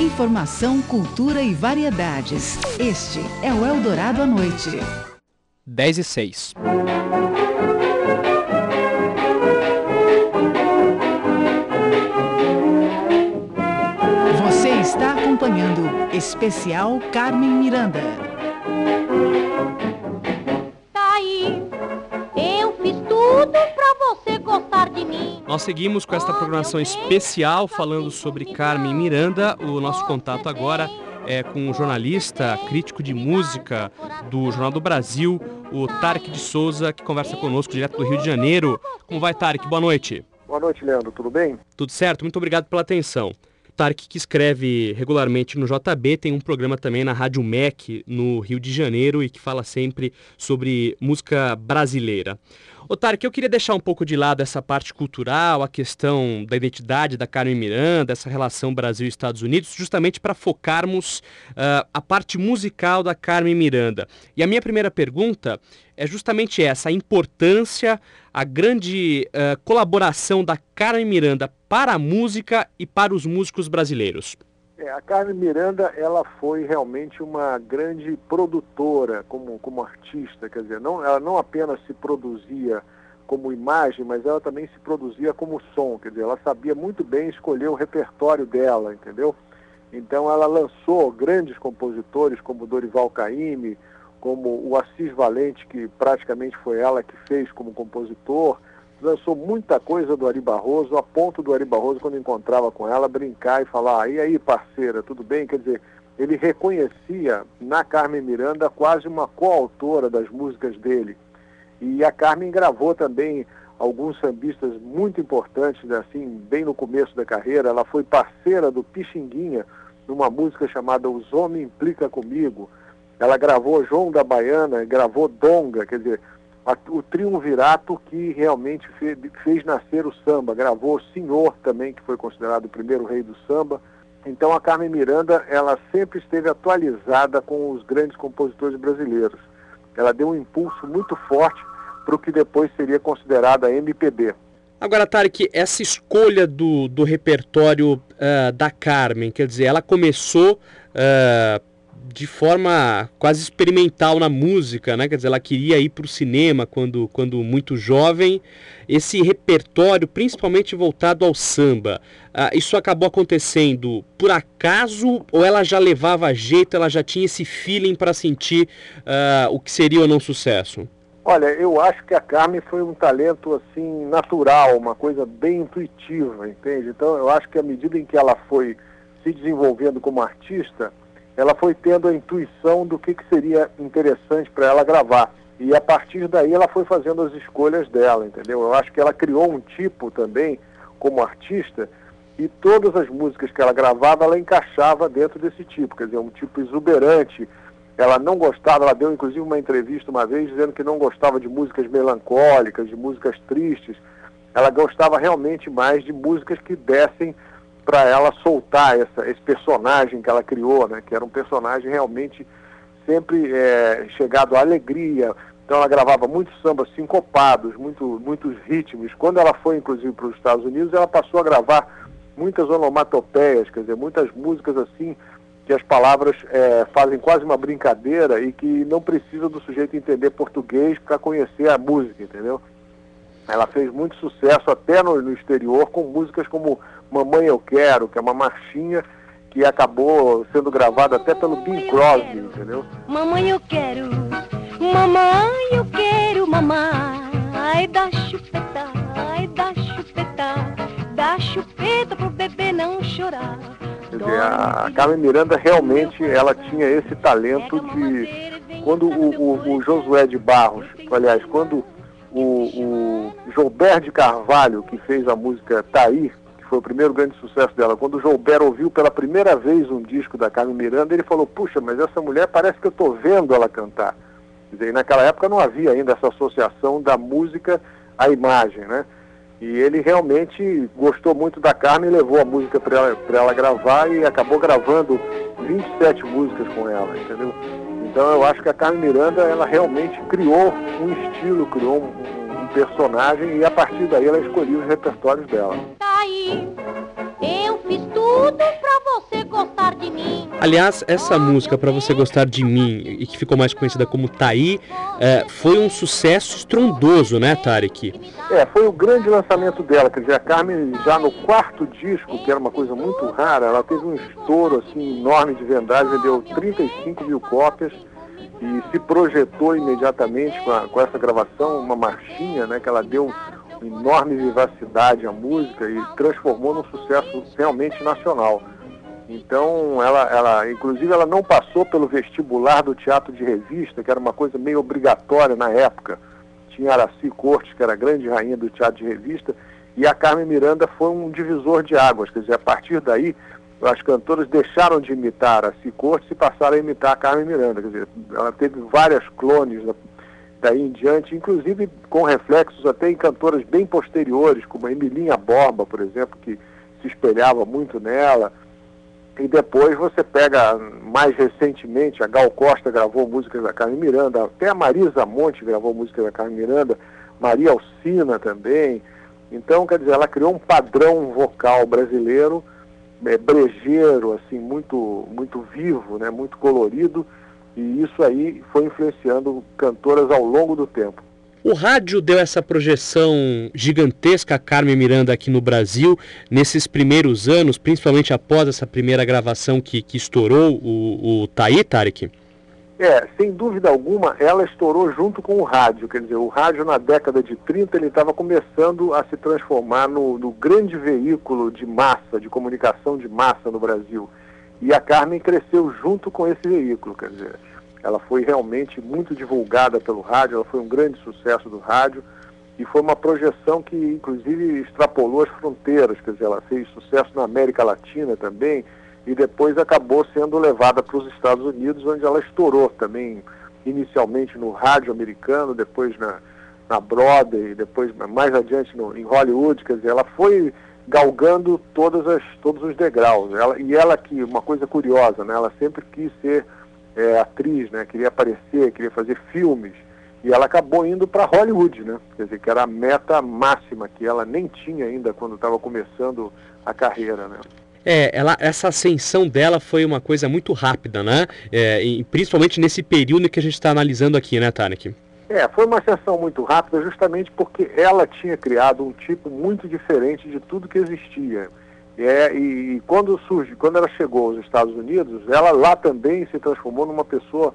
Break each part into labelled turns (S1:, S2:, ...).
S1: Informação, cultura e variedades. Este é o Eldorado à Noite.
S2: 10 e 6.
S1: Você está acompanhando Especial Carmen Miranda.
S2: Nós seguimos com esta programação especial falando sobre Carmen Miranda. O nosso contato agora é com o jornalista, crítico de música do Jornal do Brasil, o Tarek de Souza, que conversa conosco direto do Rio de Janeiro. Como vai, Tarek? Boa noite.
S3: Boa noite, Leandro. Tudo bem?
S2: Tudo certo? Muito obrigado pela atenção. Tarek, que escreve regularmente no JB, tem um programa também na Rádio MEC, no Rio de Janeiro, e que fala sempre sobre música brasileira. Tarek, eu queria deixar um pouco de lado essa parte cultural, a questão da identidade da Carmen Miranda, essa relação Brasil e Estados Unidos, justamente para focarmos uh, a parte musical da Carmen Miranda. E a minha primeira pergunta é justamente essa, a importância, a grande uh, colaboração da Carmen Miranda para a música e para os músicos brasileiros.
S3: É, a Carmen Miranda, ela foi realmente uma grande produtora como, como artista, quer dizer, não, ela não apenas se produzia como imagem, mas ela também se produzia como som, quer dizer, ela sabia muito bem escolher o repertório dela, entendeu? Então ela lançou grandes compositores como Dorival Caymmi, como o Assis Valente, que praticamente foi ela que fez como compositor, lançou muita coisa do Ari Barroso, a ponto do Ari Barroso, quando encontrava com ela, brincar e falar, ah, e aí parceira, tudo bem? Quer dizer, ele reconhecia na Carmen Miranda quase uma coautora das músicas dele. E a Carmen gravou também alguns sambistas muito importantes, assim, bem no começo da carreira. Ela foi parceira do Pixinguinha numa música chamada Os Homens Implica Comigo. Ela gravou João da Baiana, gravou Donga, quer dizer, o triunvirato que realmente fez, nascer o samba. Gravou o Senhor também, que foi considerado o primeiro rei do samba. Então a Carmen Miranda, ela sempre esteve atualizada com os grandes compositores brasileiros. Ela deu um impulso muito forte para o que depois seria considerada a MPB.
S2: Agora, Tarek, essa escolha do, do repertório uh, da Carmen, quer dizer, ela começou uh, de forma quase experimental na música, né? Quer dizer, ela queria ir para o cinema quando, quando muito jovem. Esse repertório, principalmente voltado ao samba, ah, isso acabou acontecendo por acaso ou ela já levava jeito, ela já tinha esse feeling para sentir ah, o que seria ou não sucesso?
S3: Olha, eu acho que a Carmen foi um talento assim natural, uma coisa bem intuitiva, entende? Então eu acho que à medida em que ela foi se desenvolvendo como artista, ela foi tendo a intuição do que, que seria interessante para ela gravar. E a partir daí ela foi fazendo as escolhas dela, entendeu? Eu acho que ela criou um tipo também, como artista, e todas as músicas que ela gravava, ela encaixava dentro desse tipo, quer dizer, um tipo exuberante. Ela não gostava, ela deu inclusive uma entrevista uma vez dizendo que não gostava de músicas melancólicas, de músicas tristes. Ela gostava realmente mais de músicas que dessem para ela soltar essa, esse personagem que ela criou, né? Que era um personagem realmente sempre é, chegado à alegria. Então ela gravava muitos sambas sincopados, muito, muitos ritmos. Quando ela foi, inclusive, para os Estados Unidos, ela passou a gravar muitas onomatopeias, quer dizer, muitas músicas assim que as palavras é, fazem quase uma brincadeira e que não precisa do sujeito entender português para conhecer a música, entendeu? Ela fez muito sucesso até no, no exterior com músicas como Mamãe Eu Quero, que é uma marchinha que acabou sendo gravada até pelo Bing Crosby, entendeu?
S4: Mamãe eu quero, mamãe eu quero mamãe, ai da chupeta, ai da chupeta, dá chupeta pro bebê não chorar.
S3: Quer dizer, a Carmen Miranda realmente ela tinha esse talento de quando o, o, o Josué de Barros, aliás, quando o, o Gilberto de Carvalho, que fez a música Taí, foi o primeiro grande sucesso dela. Quando o Joubert ouviu pela primeira vez um disco da Carmen Miranda, ele falou, puxa, mas essa mulher parece que eu estou vendo ela cantar. E naquela época não havia ainda essa associação da música à imagem, né? E ele realmente gostou muito da Carmen, levou a música para ela, ela gravar e acabou gravando 27 músicas com ela, entendeu? Então eu acho que a Carmen Miranda, ela realmente criou um estilo, criou um personagem e a partir daí ela escolheu os repertórios dela
S4: aí. Eu fiz tudo pra você gostar de mim.
S2: Aliás, essa música, Para Você Gostar de Mim, e que ficou mais conhecida como Taí, é, foi um sucesso estrondoso, né, Tarek?
S3: É, foi o grande lançamento dela, quer dizer, a Carmen já no quarto disco, que era uma coisa muito rara, ela teve um estouro assim enorme de vendagem, vendeu 35 mil cópias e se projetou imediatamente com, a, com essa gravação, uma marchinha, né, que ela deu enorme vivacidade à música e transformou num sucesso realmente nacional. Então, ela, ela, inclusive, ela não passou pelo vestibular do teatro de revista, que era uma coisa meio obrigatória na época. Tinha Araci Cortes, que era a grande rainha do teatro de revista, e a Carmen Miranda foi um divisor de águas. Quer dizer, a partir daí, as cantoras deixaram de imitar a Cortes e passaram a imitar a Carmen Miranda. Quer dizer, ela teve várias clones daí em diante, inclusive com reflexos até em cantoras bem posteriores, como a Emilinha Borba, por exemplo, que se espelhava muito nela. E depois você pega, mais recentemente, a Gal Costa gravou músicas da Carmen Miranda, até a Marisa Monte gravou músicas da Carmen Miranda, Maria Alcina também. Então, quer dizer, ela criou um padrão vocal brasileiro, é, brejeiro, assim, muito, muito vivo, né, muito colorido, e isso aí foi influenciando cantoras ao longo do tempo.
S2: O rádio deu essa projeção gigantesca a Carmen Miranda aqui no Brasil nesses primeiros anos, principalmente após essa primeira gravação que, que estourou o, o Taí, Tarek?
S3: É, sem dúvida alguma, ela estourou junto com o rádio. Quer dizer, o rádio na década de 30 ele estava começando a se transformar no, no grande veículo de massa, de comunicação de massa no Brasil. E a Carmen cresceu junto com esse veículo, quer dizer. Ela foi realmente muito divulgada pelo rádio, ela foi um grande sucesso do rádio e foi uma projeção que, inclusive, extrapolou as fronteiras, quer dizer, ela fez sucesso na América Latina também e depois acabou sendo levada para os Estados Unidos, onde ela estourou também, inicialmente no rádio americano, depois na, na Broadway, depois mais adiante no, em Hollywood, quer dizer, ela foi galgando todas as, todos os degraus. Ela, e ela que, uma coisa curiosa, né, ela sempre quis ser é, atriz, né? Queria aparecer, queria fazer filmes. E ela acabou indo para Hollywood, né? Quer dizer, que era a meta máxima que ela nem tinha ainda quando estava começando a carreira, né?
S2: É, ela, essa ascensão dela foi uma coisa muito rápida, né? É, e principalmente nesse período que a gente está analisando aqui, né, Tarek?
S3: É, foi uma ascensão muito rápida justamente porque ela tinha criado um tipo muito diferente de tudo que existia. É, e quando surge, quando ela chegou aos Estados Unidos, ela lá também se transformou numa pessoa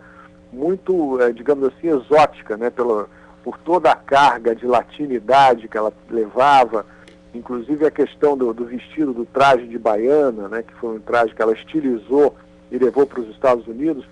S3: muito, é, digamos assim, exótica, né, pela, por toda a carga de latinidade que ela levava, inclusive a questão do, do vestido, do traje de baiana, né, que foi um traje que ela estilizou e levou para os Estados Unidos.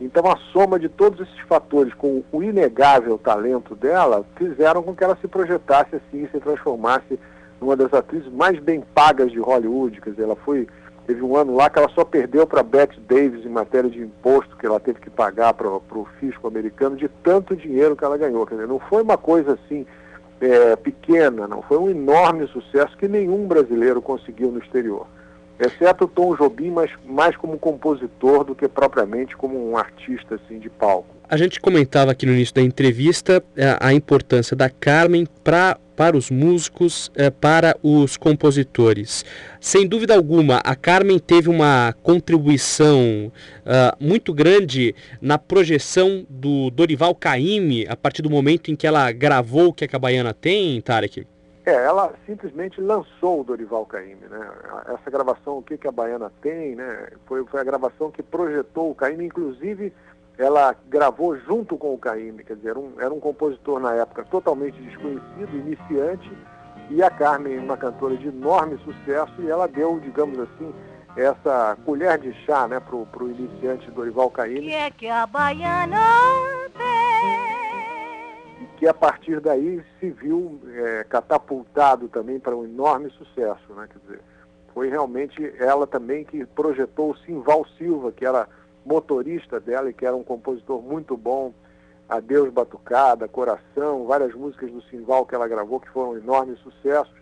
S3: Então a soma de todos esses fatores com o inegável talento dela fizeram com que ela se projetasse assim, se transformasse uma das atrizes mais bem pagas de Hollywood, quer dizer, ela foi teve um ano lá que ela só perdeu para Bette Davis em matéria de imposto que ela teve que pagar para o fisco americano de tanto dinheiro que ela ganhou, quer dizer, não foi uma coisa assim é, pequena, não foi um enorme sucesso que nenhum brasileiro conseguiu no exterior exceto o Tom Jobim, mas mais como compositor do que propriamente como um artista assim de palco.
S2: A gente comentava aqui no início da entrevista é, a importância da Carmen pra, para os músicos, é, para os compositores. Sem dúvida alguma, a Carmen teve uma contribuição uh, muito grande na projeção do Dorival Caymmi a partir do momento em que ela gravou o que a Cabaiana tem, Tarek?
S3: É, ela simplesmente lançou o Dorival Caymmi, né? Essa gravação, o que, que a Baiana tem, né? Foi, foi a gravação que projetou o Caymmi, inclusive ela gravou junto com o Caymmi, quer dizer, era um, era um compositor na época totalmente desconhecido, iniciante, e a Carmen, uma cantora de enorme sucesso, e ela deu, digamos assim, essa colher de chá, né, pro, pro iniciante Dorival Caymmi.
S4: Que é que a baiana tem?
S3: que a partir daí se viu é, catapultado também para um enorme sucesso, né? Quer dizer, foi realmente ela também que projetou o Simval Silva, que era motorista dela e que era um compositor muito bom, Adeus Batucada, Coração, várias músicas do Simval que ela gravou que foram enormes sucessos,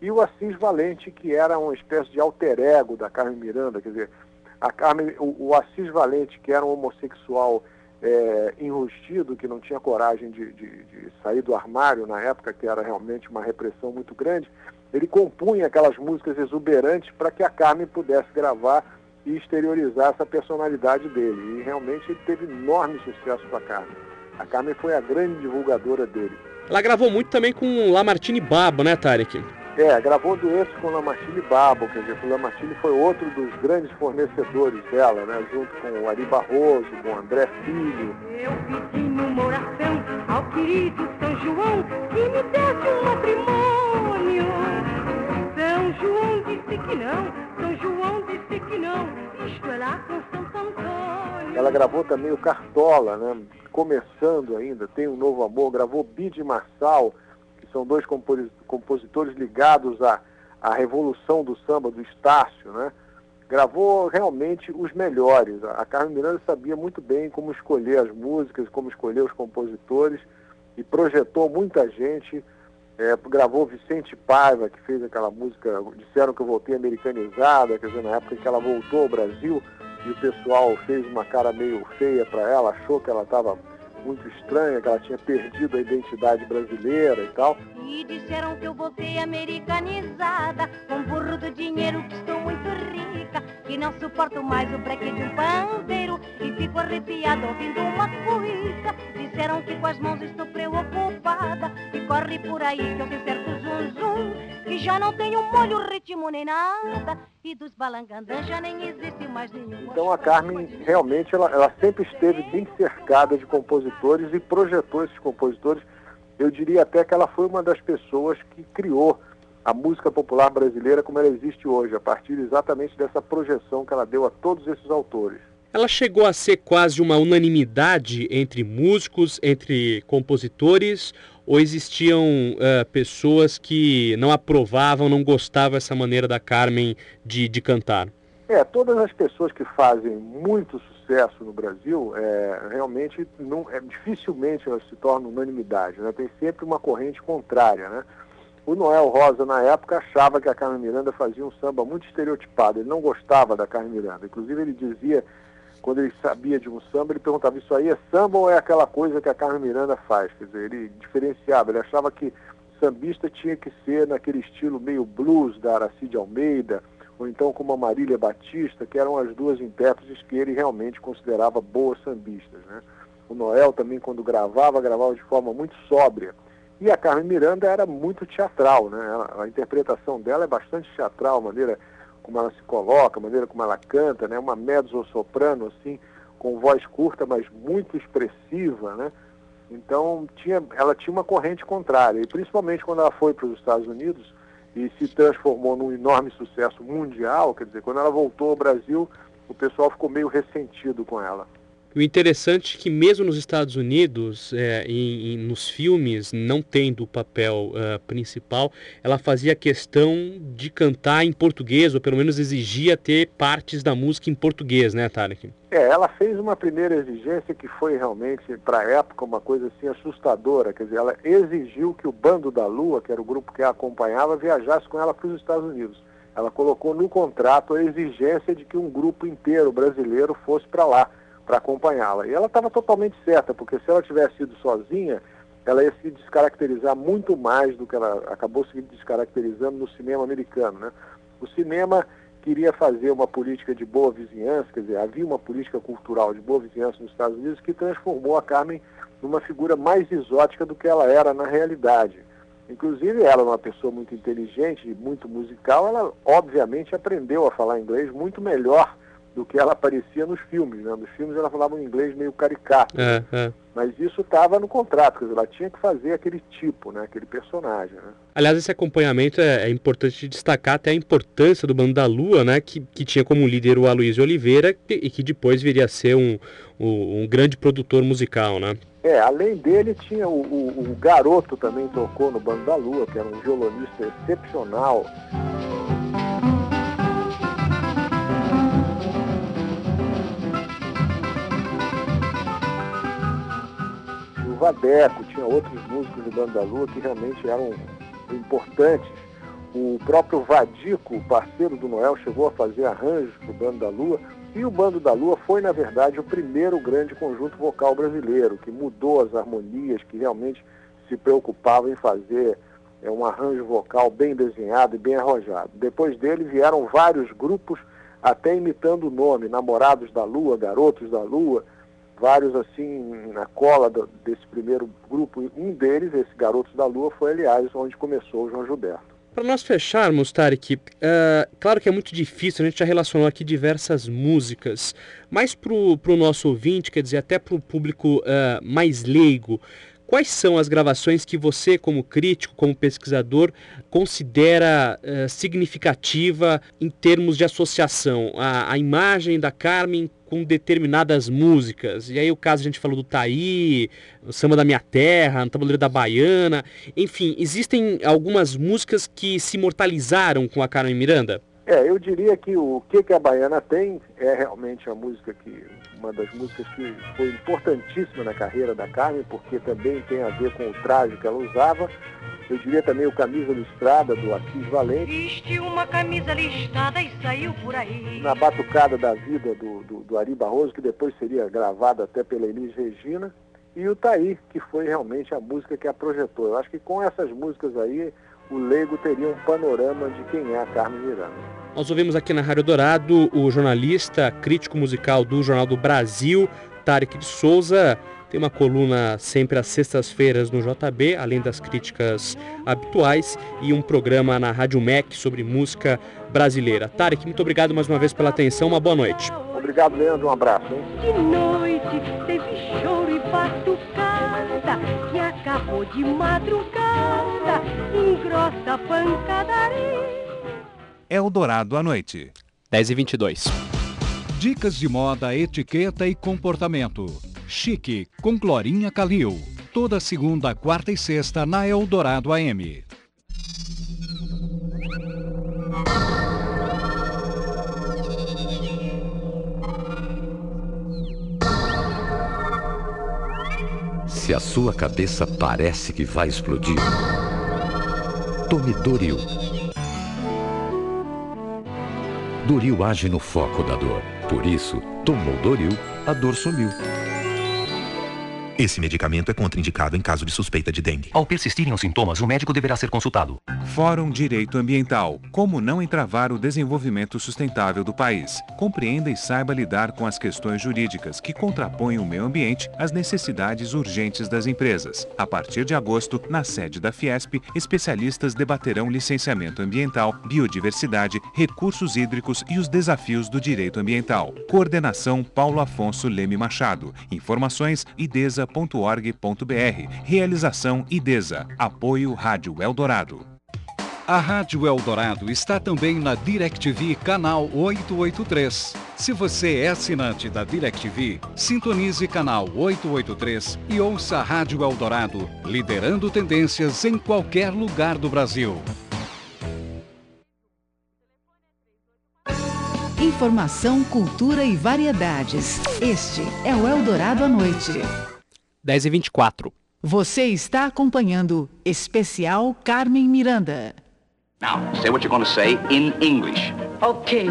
S3: e o Assis Valente, que era uma espécie de alter ego da Carmen Miranda, quer dizer, a Carmen, o, o Assis Valente, que era um homossexual é, enrustido, que não tinha coragem de, de, de, sair do armário na época, que era realmente uma repressão muito grande, ele compunha aquelas músicas exuberantes para que a Carmen pudesse gravar e exteriorizar essa personalidade dele. E realmente ele teve enorme sucesso com a Carmen. A Carmen foi a grande divulgadora dele.
S2: Ela gravou muito também com Lamartine Babo, né, Tarek?
S3: É, gravou duetos com Lamartine Babo, quer dizer, o Lamartine foi outro dos grandes fornecedores dela, né, junto com o Ari Barroso, com o André Filho.
S4: Eu pedi numa oração ao querido São João que me desse um matrimônio. João disse que não, São João disse que não, isto é lá com Santo Antônio.
S3: Ela gravou também o Cartola, né, começando ainda, tem um novo amor, gravou Bide Marçal, que são dois compositores ligados à, à revolução do samba, do Estácio, né? Gravou realmente os melhores. A Carmen Miranda sabia muito bem como escolher as músicas, como escolher os compositores e projetou muita gente. É, gravou Vicente Paiva, que fez aquela música, disseram que eu voltei americanizada, quer dizer, na época que ela voltou ao Brasil, e o pessoal fez uma cara meio feia para ela, achou que ela estava muito estranha, que ela tinha perdido a identidade brasileira e tal.
S4: E disseram que eu voltei americanizada, com burro do dinheiro que estou muito rica, que não suporto mais o breque de um pandeiro e fico arrepiada ouvindo uma cuica. Disseram que com as mãos estou preocupada e corre por aí que eu tenho certo zum zum, que já não tenho molho, ritmo nem nada e dos balangandãs já nem existe mais nenhum.
S3: Então a Carmen realmente ela, ela sempre esteve bem cercada de compositores e projetou esses compositores. Eu diria até que ela foi uma das pessoas que criou a música popular brasileira como ela existe hoje, a partir exatamente dessa projeção que ela deu a todos esses autores.
S2: Ela chegou a ser quase uma unanimidade entre músicos, entre compositores, ou existiam uh, pessoas que não aprovavam, não gostavam dessa maneira da Carmen de, de cantar?
S3: É, todas as pessoas que fazem muito sucesso no Brasil, é, realmente não, é, dificilmente elas se tornam unanimidade, né? tem sempre uma corrente contrária. Né? O Noel Rosa, na época, achava que a Carmen Miranda fazia um samba muito estereotipado, ele não gostava da Carmen Miranda, inclusive ele dizia quando ele sabia de um samba, ele perguntava, isso aí é samba ou é aquela coisa que a Carmen Miranda faz? Quer dizer, ele diferenciava, ele achava que sambista tinha que ser naquele estilo meio blues da Aracide Almeida, ou então como a Marília Batista, que eram as duas intérpretes que ele realmente considerava boas sambistas. Né? O Noel também, quando gravava, gravava de forma muito sóbria. E a Carmen Miranda era muito teatral, né? a interpretação dela é bastante teatral, a maneira como ela se coloca, a maneira como ela canta, né? Uma mezzo-soprano, assim, com voz curta, mas muito expressiva, né? Então, tinha, ela tinha uma corrente contrária. E principalmente quando ela foi para os Estados Unidos e se transformou num enorme sucesso mundial, quer dizer, quando ela voltou ao Brasil, o pessoal ficou meio ressentido com ela.
S2: O interessante é que mesmo nos Estados Unidos, é, em, em, nos filmes, não tendo o papel uh, principal, ela fazia questão de cantar em português, ou pelo menos exigia ter partes da música em português, né, Tarek?
S3: É, ela fez uma primeira exigência que foi realmente, para a época, uma coisa assim assustadora. Quer dizer, ela exigiu que o Bando da Lua, que era o grupo que a acompanhava, viajasse com ela para os Estados Unidos. Ela colocou no contrato a exigência de que um grupo inteiro brasileiro fosse para lá para acompanhá-la. E ela estava totalmente certa, porque se ela tivesse ido sozinha, ela ia se descaracterizar muito mais do que ela acabou se descaracterizando no cinema americano. Né? O cinema queria fazer uma política de boa vizinhança, quer dizer, havia uma política cultural de boa vizinhança nos Estados Unidos que transformou a Carmen numa figura mais exótica do que ela era na realidade. Inclusive, ela, uma pessoa muito inteligente e muito musical, ela obviamente aprendeu a falar inglês muito melhor do que ela aparecia nos filmes. Né? Nos filmes ela falava um inglês meio caricato.
S2: É, é.
S3: Mas isso estava no contrato, quer dizer, ela tinha que fazer aquele tipo, né? aquele personagem. Né?
S2: Aliás, esse acompanhamento é, é, importante destacar até a importância do Bando da Lua, né? que, que tinha como líder o Aloysio Oliveira e que depois viria a ser um, um, um grande produtor musical. Né?
S3: É, além dele tinha o, o, o Garoto também tocou no Bando da Lua, que era um violonista excepcional. Vadeco, tinha outros músicos do Bando da Lua que realmente eram importantes. O próprio Vadico, parceiro do Noel, chegou a fazer arranjos para o Bando da Lua. E o Bando da Lua foi, na verdade, o primeiro grande conjunto vocal brasileiro, que mudou as harmonias, que realmente se preocupava em fazer é, um arranjo vocal bem desenhado e bem arrojado. Depois dele vieram vários grupos, até imitando o nome, Namorados da Lua, Garotos da Lua, vários assim na cola do, desse primeiro grupo. Um deles, esse Garotos da Lua, foi aliás onde começou o João Gilberto.
S2: Para nós fecharmos, Tarek, uh, claro que é muito difícil, a gente já relacionou aqui diversas músicas, mas para o nosso ouvinte, quer dizer, até para o público uh, mais leigo, Quais são as gravações que você, como crítico, como pesquisador, considera uh, significativa em termos de associação? A, imagem da Carmen com determinadas músicas. E aí o caso a gente falou do Taí, o Samba da Minha Terra, o Tabuleiro da Baiana. Enfim, existem algumas músicas que se imortalizaram com a Carmen Miranda?
S3: É, eu diria que o que, que a Baiana tem é realmente a música que uma das músicas que foi importantíssima na carreira da Carmen, porque também tem a ver com o traje que ela usava. Eu diria também o Camisa Listrada, do Assis Valente.
S4: Vestiu uma camisa listrada e saiu por aí.
S3: Na Batucada da Vida, do, do, do Ari Barroso, que depois seria gravada até pela Elis Regina. E o Taí, que foi realmente a música que a projetou. Eu acho que com essas músicas aí, o leigo teria um panorama de quem é a Carmen Miranda.
S2: Nós ouvimos aqui na Rádio Dourado o jornalista, crítico musical do Jornal do Brasil, Tarek de Souza. Tem uma coluna sempre às sextas-feiras no JB, além das críticas habituais, e um programa na Rádio MEC sobre música brasileira. Tarek, muito obrigado mais uma vez pela atenção, uma boa noite.
S3: Obrigado, Leandro, um abraço. Hein?
S4: De noite teve choro e batucada, acabou de madrugada, engrossa a pancadaria.
S5: Eldorado à noite.
S2: 10 e 22.
S5: Dicas de moda, etiqueta e comportamento. Chique, com Glorinha Calil. Toda segunda, quarta e sexta na Eldorado AM.
S6: Se a sua cabeça parece que vai explodir, tome Doril. Doril age no foco da dor. Por isso, tomou Doril, a dor sumiu.
S7: Esse medicamento é contraindicado em caso de suspeita de dengue.
S8: Ao persistirem os sintomas, o médico deverá ser consultado.
S5: Fórum Direito Ambiental. Como não entravar o desenvolvimento sustentável do país. Compreenda e saiba lidar com as questões jurídicas que contrapõem o meio ambiente às necessidades urgentes das empresas. A partir de agosto, na sede da Fiesp, especialistas debaterão licenciamento ambiental, biodiversidade, recursos hídricos e os desafios do direito ambiental. Coordenação Paulo Afonso Leme Machado. Informações idesa idesa.org.br. Realização IDESA. Apoio Rádio Eldorado. A Rádio Eldorado está também na DirecTV Canal 883. Se você é assinante da DirecTV, sintonize canal 883 e ouça a Rádio Eldorado, liderando tendências em qualquer lugar do Brasil.
S1: Informação, cultura e variedades. Este é o Eldorado à noite.
S2: 10 e 24.
S1: Você está acompanhando Especial Carmen Miranda.
S9: Now, say what you're going to say in English.
S10: Okay.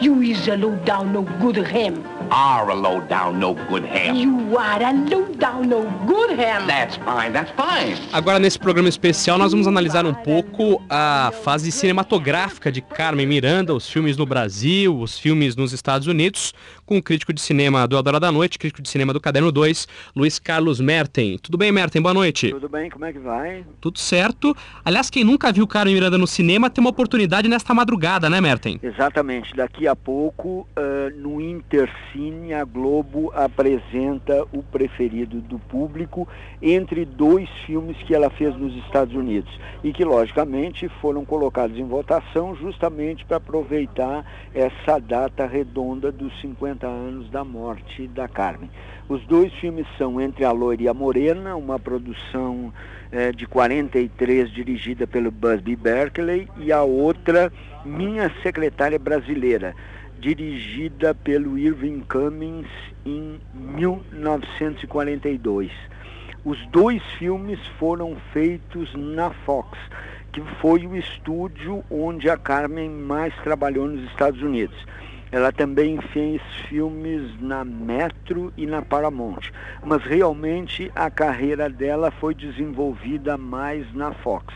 S10: You is a low down no good ham.
S9: Are a low down no good ham.
S10: You are a low down no good ham.
S9: That's fine, that's fine.
S2: Agora nesse programa especial nós vamos analisar um pouco a fase cinematográfica de Carmen Miranda, os filmes no Brasil, os filmes nos Estados Unidos, com o crítico de cinema do Eldorado da Noite, crítico de cinema do Caderno 2, Luiz Carlos Merten. Tudo bem, Merten? Boa noite.
S11: Tudo bem, como é que vai?
S2: Tudo certo. Aliás, quem nunca viu Carmen Miranda no cinema tem uma oportunidade nesta madrugada, né, Merten?
S11: Exatamente. Daqui a pouco, uh, no Intercine, a Globo apresenta o preferido do público entre dois filmes que ela fez nos Estados Unidos e que, logicamente, foram colocados em votação justamente para aproveitar essa data redonda dos 50 anos da morte da Carmen. Os dois filmes são Entre a Loira e a Morena, uma produção eh, de 43 dirigida pelo Busby Berkeley, e a outra, Minha Secretária Brasileira, dirigida pelo Irving Cummings em 1942. Os dois filmes foram feitos na Fox, que foi o estúdio onde a Carmen mais trabalhou nos Estados Unidos. Ela também fez filmes na Metro e na Paramount, mas realmente a carreira dela foi desenvolvida mais na Fox.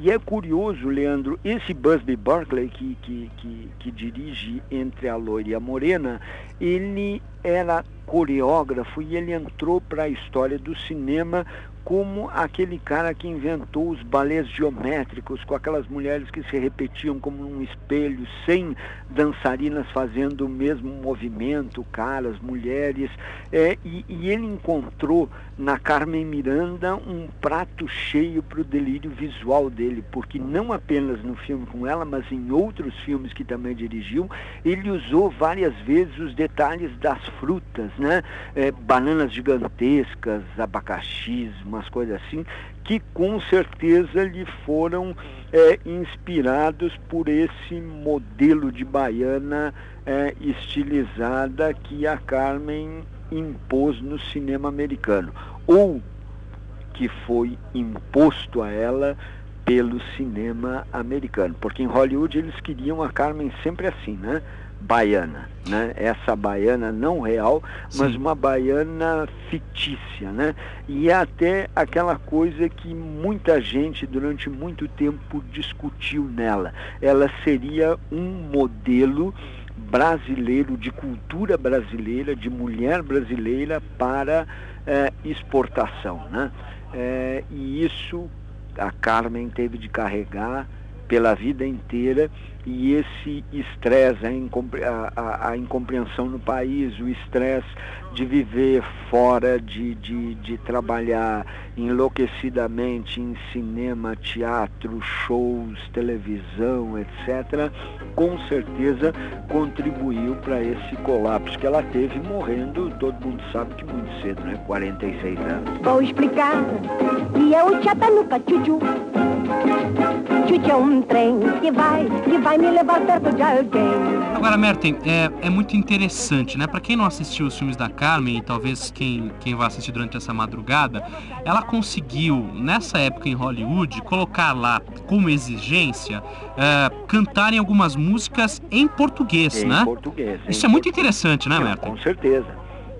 S11: E é curioso, Leandro, esse Busby Berkeley que, que, que, que dirige Entre a Loira e a Morena, ele era coreógrafo e ele entrou para a história do cinema como aquele cara que inventou os balés geométricos com aquelas mulheres que se repetiam como num espelho, sem dançarinas fazendo o mesmo movimento, caras, mulheres. É, e, e ele encontrou na Carmen Miranda um prato cheio para o delírio visual dele, porque não apenas no filme com ela, mas em outros filmes que também dirigiu, ele usou várias vezes os detalhes das frutas, né? É, bananas gigantescas, abacaxis, umas coisas assim, que com certeza lhe foram é, inspirados por esse modelo de baiana é, estilizada que a Carmen impôs no cinema americano, ou que foi imposto a ela pelo cinema americano, porque em Hollywood eles queriam a Carmen sempre assim, né? baiana, né? Essa baiana não real, mas Sim. uma baiana fictícia, né? E é até aquela coisa que muita gente durante muito tempo discutiu nela. Ela seria um modelo brasileiro, de cultura brasileira, de mulher brasileira para é, exportação, né? É, e isso a Carmen teve de carregar pela vida inteira e esse estresse, a, a, a, incompreensão no país, o estresse de viver fora, de, de, de trabalhar enlouquecidamente em cinema, teatro, shows, televisão, etc., com certeza contribuiu para esse colapso que ela teve morrendo, todo mundo sabe que muito cedo, né? 46 anos.
S4: Vou explicar que é o Chatanuca Chuchu. Chuchu é um trem que vai, que vai me levar perto de alguém.
S2: Agora, Merten, é, é muito interessante, né? Para quem não assistiu os filmes da Carmen, e talvez quem, quem vai assistir durante essa madrugada, ela conseguiu, nessa época em Hollywood, colocar lá como exigência é, cantarem algumas músicas em português,
S11: em
S2: né?
S11: Português,
S2: Isso é muito interessante, né, Merten?
S11: Com certeza,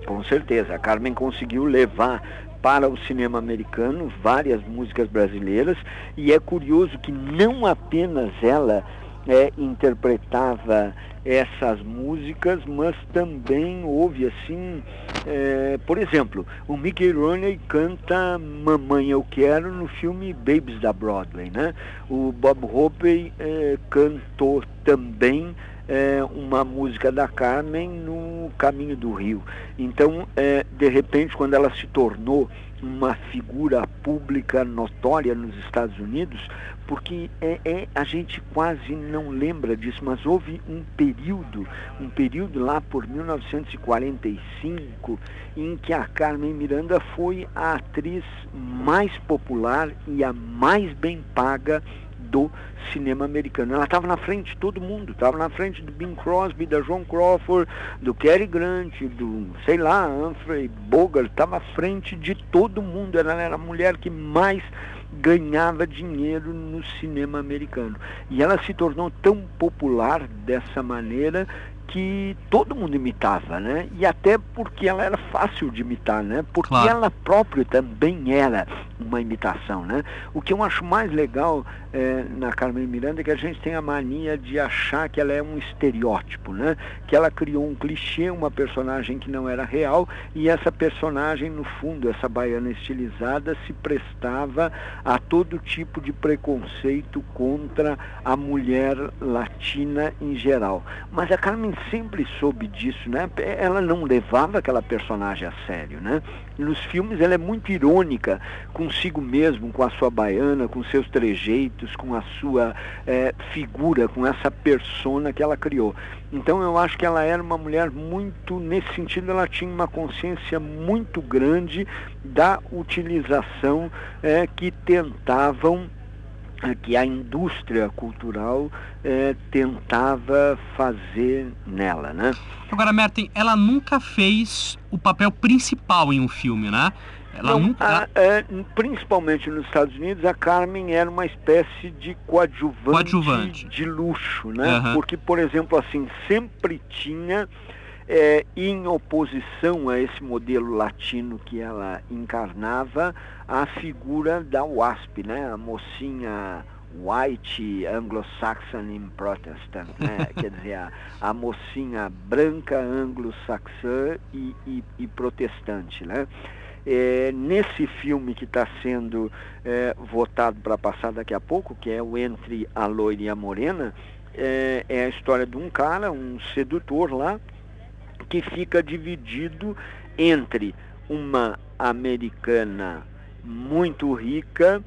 S11: com certeza. A Carmen conseguiu levar para o cinema americano várias músicas brasileiras e é curioso que não apenas ela é, interpretava essas músicas, mas também houve assim, é, por exemplo, o Mickey Rooney canta Mamãe Eu Quero no filme Babies da Broadway, né? O Bob Hope é, cantou também é, uma música da Carmen no Caminho do Rio. Então, é, de repente, quando ela se tornou uma figura pública notória nos Estados Unidos, porque é, é, a gente quase não lembra disso, mas houve um período, um período lá por 1945, em que a Carmen Miranda foi a atriz mais popular e a mais bem paga do cinema americano. Ela estava na frente de todo mundo, estava na frente do Bing Crosby, da Joan Crawford, do Cary Grant, do, sei lá, Humphrey Bogart, estava à frente de todo mundo. Ela era a mulher que mais ganhava dinheiro no cinema americano. E ela se tornou tão popular dessa maneira que todo mundo imitava, né? E até porque ela era fácil de imitar, né? Porque claro. ela própria também era uma imitação, né? O que eu acho mais legal é, na Carmen Miranda é que a gente tem a mania de achar que ela é um estereótipo, né? Que ela criou um clichê, uma personagem que não era real e essa personagem, no fundo, essa baiana estilizada, se prestava a todo tipo de preconceito contra a mulher latina em geral. Mas a Carmen sempre soube disso, né? Ela não levava aquela personagem a sério, né? Nos filmes ela é muito irônica consigo mesmo, com a sua baiana, com seus trejeitos, com a sua é, figura, com essa persona que ela criou. Então eu acho que ela era uma mulher muito, nesse sentido, ela tinha uma consciência muito grande da utilização é, que tentavam que a indústria cultural é, tentava fazer nela, né?
S2: Agora, Merten, ela nunca fez o papel principal em um filme, né?
S11: Ela Não, nunca... a, é, principalmente nos Estados Unidos, a Carmen era uma espécie de coadjuvante, coadjuvante. de luxo, né? Uhum. Porque, por exemplo, assim, sempre tinha é, em oposição a esse modelo latino que ela encarnava, a figura da WASP, né? a mocinha white anglo-saxon Protestant, né? quer dizer, a, a mocinha branca anglo-saxã e, e, e, protestante. Né? É, nesse filme que está sendo é, votado para passar daqui a pouco, que é o Entre a Loira e a Morena, é, é a história de um cara, um sedutor lá, que fica dividido entre uma americana muito rica,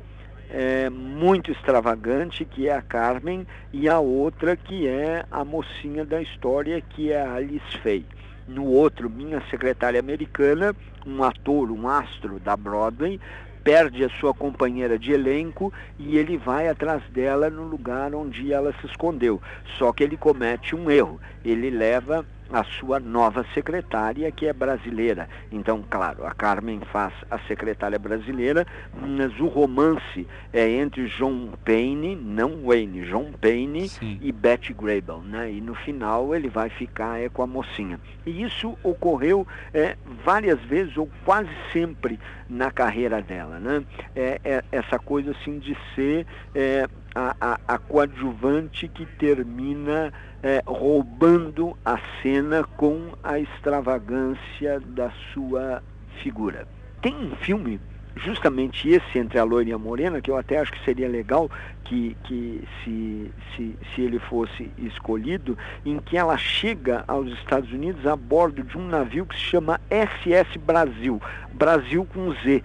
S11: é, muito extravagante, que é a Carmen, e a outra que é a mocinha da história, que é a Alice Faye. No outro, Minha Secretária Americana, um ator, um astro da Broadway, perde a sua companheira de elenco e ele vai atrás dela no lugar onde ela se escondeu. Só que ele comete um erro. Ele leva a sua nova secretária, que é brasileira. Então, claro, a Carmen faz a secretária brasileira, mas o romance é entre John Payne, não Wayne, John Payne Sim. e Betty Grable, né? E no final ele vai ficar é, com a mocinha. E isso ocorreu é, várias vezes, ou quase sempre, na carreira dela, né? É, é essa coisa assim de ser é, a, a, a coadjuvante que termina é, roubando a cena com a extravagância da sua figura. Tem um filme, justamente esse entre a loira e a morena, que eu até acho que seria legal que, que se, se, se ele fosse escolhido, em que ela chega aos Estados Unidos a bordo de um navio que se chama SS Brasil, Brasil com Z.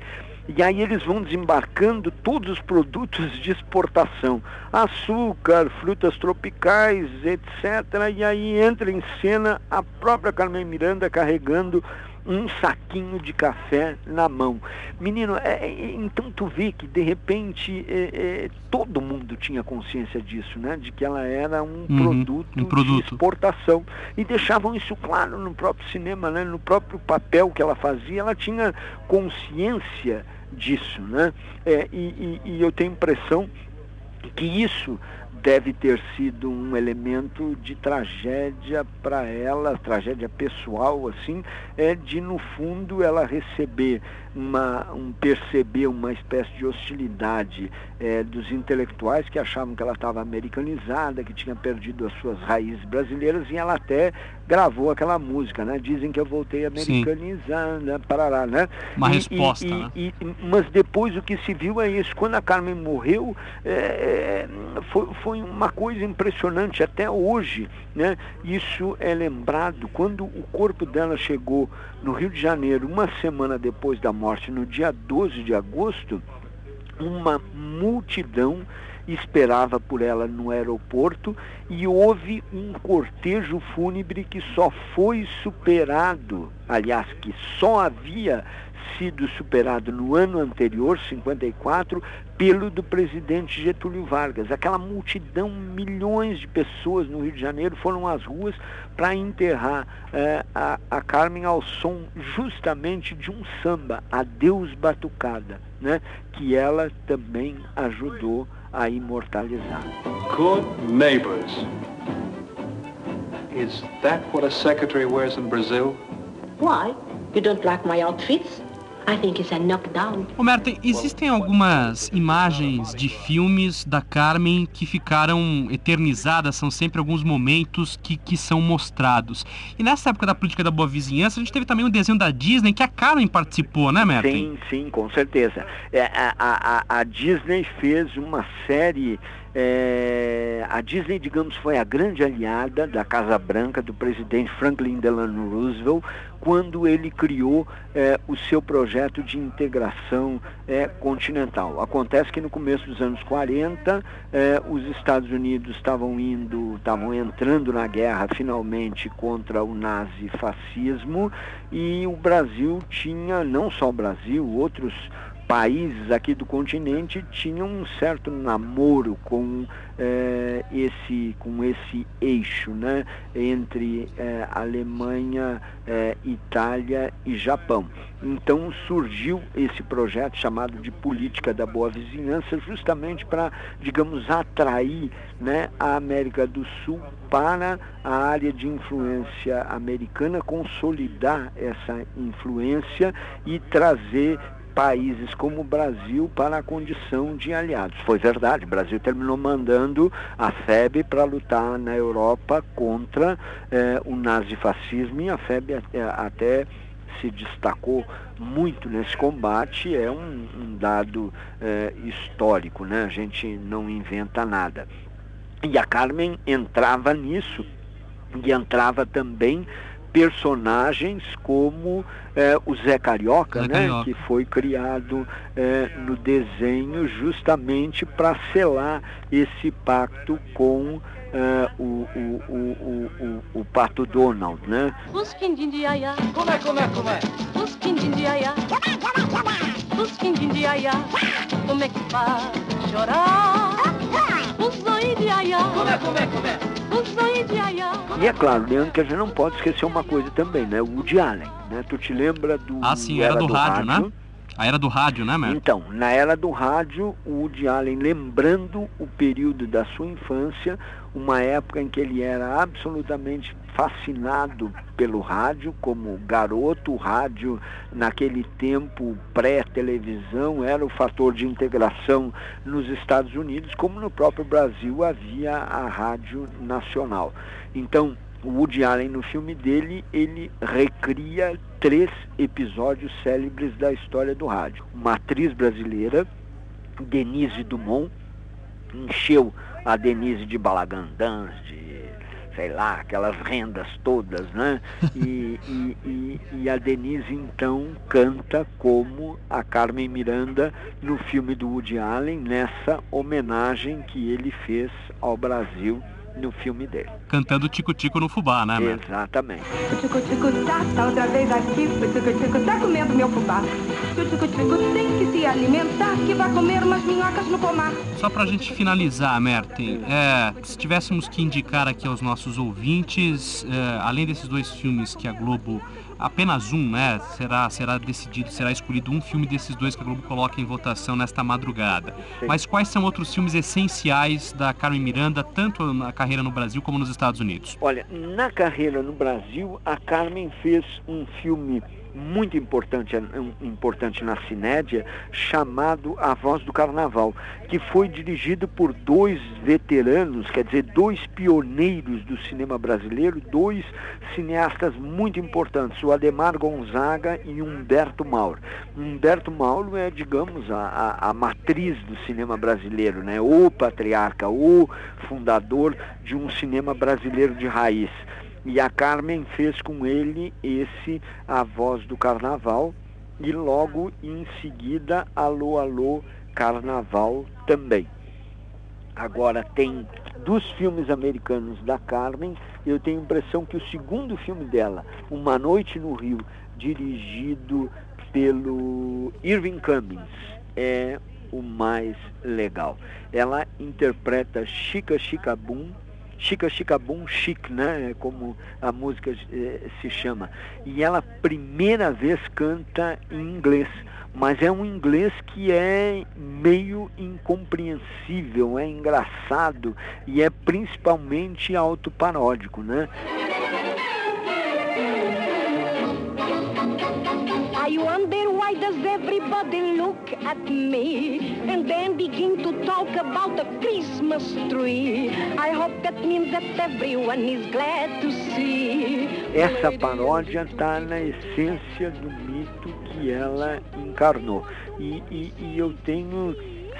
S11: E aí eles vão desembarcando todos os produtos de exportação, açúcar, frutas tropicais, etc. E aí entra em cena a própria Carmen Miranda carregando um saquinho de café na mão. Menino, é, é, então tu vê que de repente é, é, todo mundo tinha consciência disso, né? De que ela era um, uhum, produto, um produto de exportação. E deixavam isso claro no próprio cinema, né? No próprio papel que ela fazia, ela tinha consciência disso. Né? É, e, e, e eu tenho impressão que isso deve ter sido um elemento de tragédia para ela, tragédia pessoal, assim, é de no fundo ela receber uma, um perceber uma espécie de hostilidade é, dos intelectuais que achavam que ela estava americanizada, que tinha perdido as suas raízes brasileiras, e ela até gravou aquela música, né? Dizem que eu voltei americanizada, né? parará, né?
S2: Uma e, resposta,
S11: e,
S2: né?
S11: E, mas depois o que se viu é isso. Quando a Carmen morreu, é, foi, foi uma coisa impressionante. Até hoje, né? Isso é lembrado. Quando o corpo dela chegou no Rio de Janeiro, uma semana depois da morte, no dia 12 de agosto, uma multidão esperava por ela no aeroporto e houve um cortejo fúnebre que só foi superado, aliás, que só havia sido superado no ano anterior, 54, pelo do presidente Getúlio Vargas. Aquela multidão, milhões de pessoas no Rio de Janeiro foram às ruas para enterrar eh, a, a Carmen ao som justamente de um samba, Adeus Batucada, né? que ela também ajudou a imortalizar.
S12: Good neighbors. Is that what a secretary wears in Brazil?
S10: Why? You don't like my outfits? I think it's a knockdown.
S2: existem algumas imagens de filmes da Carmen que ficaram eternizadas, são sempre alguns momentos que, que são mostrados. E nessa época da política da boa vizinhança, a gente teve também um desenho da Disney que a Carmen participou, né, Merton?
S11: Sim, sim, com certeza. É, a, a, a Disney fez uma série é, a Disney, digamos, foi a grande aliada da Casa Branca do presidente Franklin Delano Roosevelt quando ele criou é, o seu projeto de integração é, continental. Acontece que no começo dos anos 40, é, os Estados Unidos estavam indo, estavam entrando na guerra finalmente contra o nazifascismo e o Brasil tinha, não só o Brasil, outros países aqui do continente tinham um certo namoro com é, esse com esse eixo, né, entre é, Alemanha, é, Itália e Japão. Então surgiu esse projeto chamado de política da boa vizinhança, justamente para, digamos, atrair, né, a América do Sul para a área de influência americana, consolidar essa influência e trazer países como o Brasil para a condição de aliados. Foi verdade, o Brasil terminou mandando a FEB para lutar na Europa contra eh, o nazifascismo e a FEB até, até se destacou muito nesse combate, é um, um dado eh, histórico, né? a gente não inventa nada. E a Carmen entrava nisso, e entrava também personagens como é, o Zé Carioca, Zé né, Carioca. que foi criado é, no desenho justamente para selar esse pacto com é, o, o, o, o, o, Pato Donald, né?
S13: Como é, como é, como é? Como é que faz chorar? Os de Como é, como é, como é?
S11: E é claro, Leandro, que a gente não pode esquecer uma coisa também, né? O Woody Allen, né? Tu te lembra do...
S2: Ah, sim, era, era do, do rádio, rádio, né? A era do rádio, né, Mer?
S11: Então, na era do rádio, o Woody Allen lembrando o período da sua infância, uma época em que ele era absolutamente fascinado pelo rádio, como garoto, o rádio naquele tempo pré-televisão era o fator de integração nos Estados Unidos, como no próprio Brasil havia a rádio nacional. Então, o Woody Allen no filme dele, ele recria três episódios célebres da história do rádio. Uma atriz brasileira, Denise Dumont, encheu a Denise de balagandãs, de sei lá, aquelas rendas todas, né? E, e, e, e, a Denise então canta como a Carmen Miranda no filme do Woody Allen, nessa homenagem que ele fez ao Brasil no filme dele.
S2: Cantando Tico-Tico no fubá, né,
S11: Mer? Exatamente.
S14: O Tico-Tico tá, tá outra vez aqui, o Tico-Tico tá comendo meu fubá. O Tico-Tico tem que se alimentar, que vai comer umas minhocas no pomar.
S2: Só pra gente finalizar, Merten, é, se tivéssemos que indicar aqui aos nossos ouvintes, é, além desses dois filmes que a Globo apenas um, né? Será, será decidido, será escolhido um filme desses dois que a Globo coloca em votação nesta madrugada. Sim. Mas quais são outros filmes essenciais da Carmen Miranda, tanto na carreira no Brasil como nos Estados Unidos?
S11: Olha, na carreira no Brasil, a Carmen fez um filme muito importante, importante na Cinédia, chamado A Voz do Carnaval, que foi dirigido por dois veteranos, quer dizer, dois pioneiros do cinema brasileiro, dois cineastas muito importantes, o Ademar Gonzaga e Humberto Mauro. Humberto Mauro é, digamos, a, a, a matriz do cinema brasileiro, né? o patriarca, o fundador de um cinema brasileiro de raiz. E a Carmen fez com ele esse A Voz do Carnaval e logo em seguida Alô Alô Carnaval também. Agora tem dos filmes americanos da Carmen, eu tenho a impressão que o segundo filme dela, Uma Noite no Rio, dirigido pelo Irving Cummings, é o mais legal. Ela interpreta Chica Chica Boom, Chica Chica Boom Chic, né? É como a música eh, se chama. E ela primeira vez canta em inglês, mas é um inglês que é meio incompreensível, é engraçado e é principalmente autoparódico, né?
S4: I wonder why does everybody look at me and then begin to talk about the Christmas tree. I hope that means that everyone is glad to see.
S11: Essa paródia está na essência do mito que ela encarnou. E, e, e eu tenho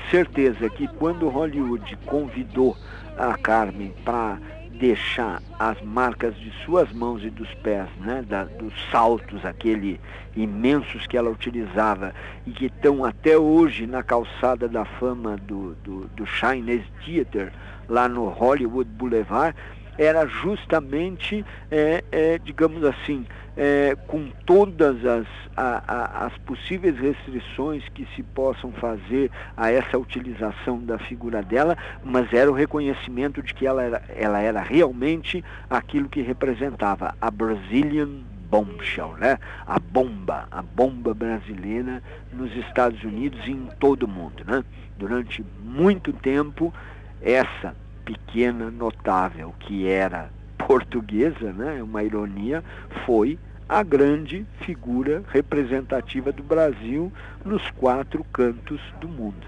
S11: certeza que quando Hollywood convidou a Carmen para deixar as marcas de suas mãos e dos pés, né, da, dos saltos, aquele imensos que ela utilizava e que estão até hoje na calçada da fama do, do, do Chinese Theater, lá no Hollywood Boulevard, era justamente, é, é, digamos assim, é, com todas as, a, a, as possíveis restrições que se possam fazer a essa utilização da figura dela, mas era o reconhecimento de que ela era, ela era realmente aquilo que representava a Brazilian bombshell, né? A bomba, a bomba brasileira nos Estados Unidos e em todo o mundo, né? Durante muito tempo, essa pequena notável que era portuguesa, né? Uma ironia, foi a grande figura representativa do Brasil nos quatro cantos do mundo.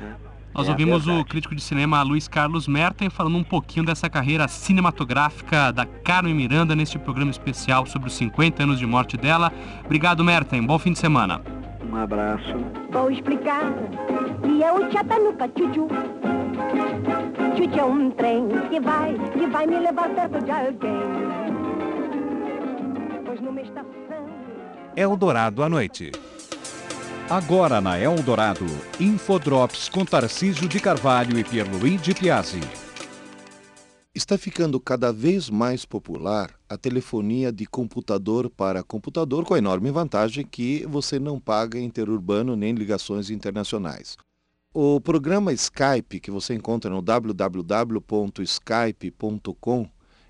S11: Né?
S2: Nós é ouvimos o crítico de cinema Luiz Carlos Merten falando um pouquinho dessa carreira cinematográfica da Carmen Miranda neste programa especial sobre os 50 anos de morte dela. Obrigado, Merten. Bom fim de semana.
S11: Um abraço.
S4: Vou explicar que é o Chatanuca Chuchu. Chuchu é um trem que vai, que vai me levar perto de alguém. Pois numa estação...
S5: Eldorado à noite.
S15: Agora na Eldorado, Infodrops com Tarcísio de Carvalho e Pierluigi de Piazzi.
S16: Está ficando cada vez mais popular a telefonia de computador para computador, com a enorme vantagem que você não paga interurbano nem ligações internacionais. O programa Skype, que você encontra no www.skype.com,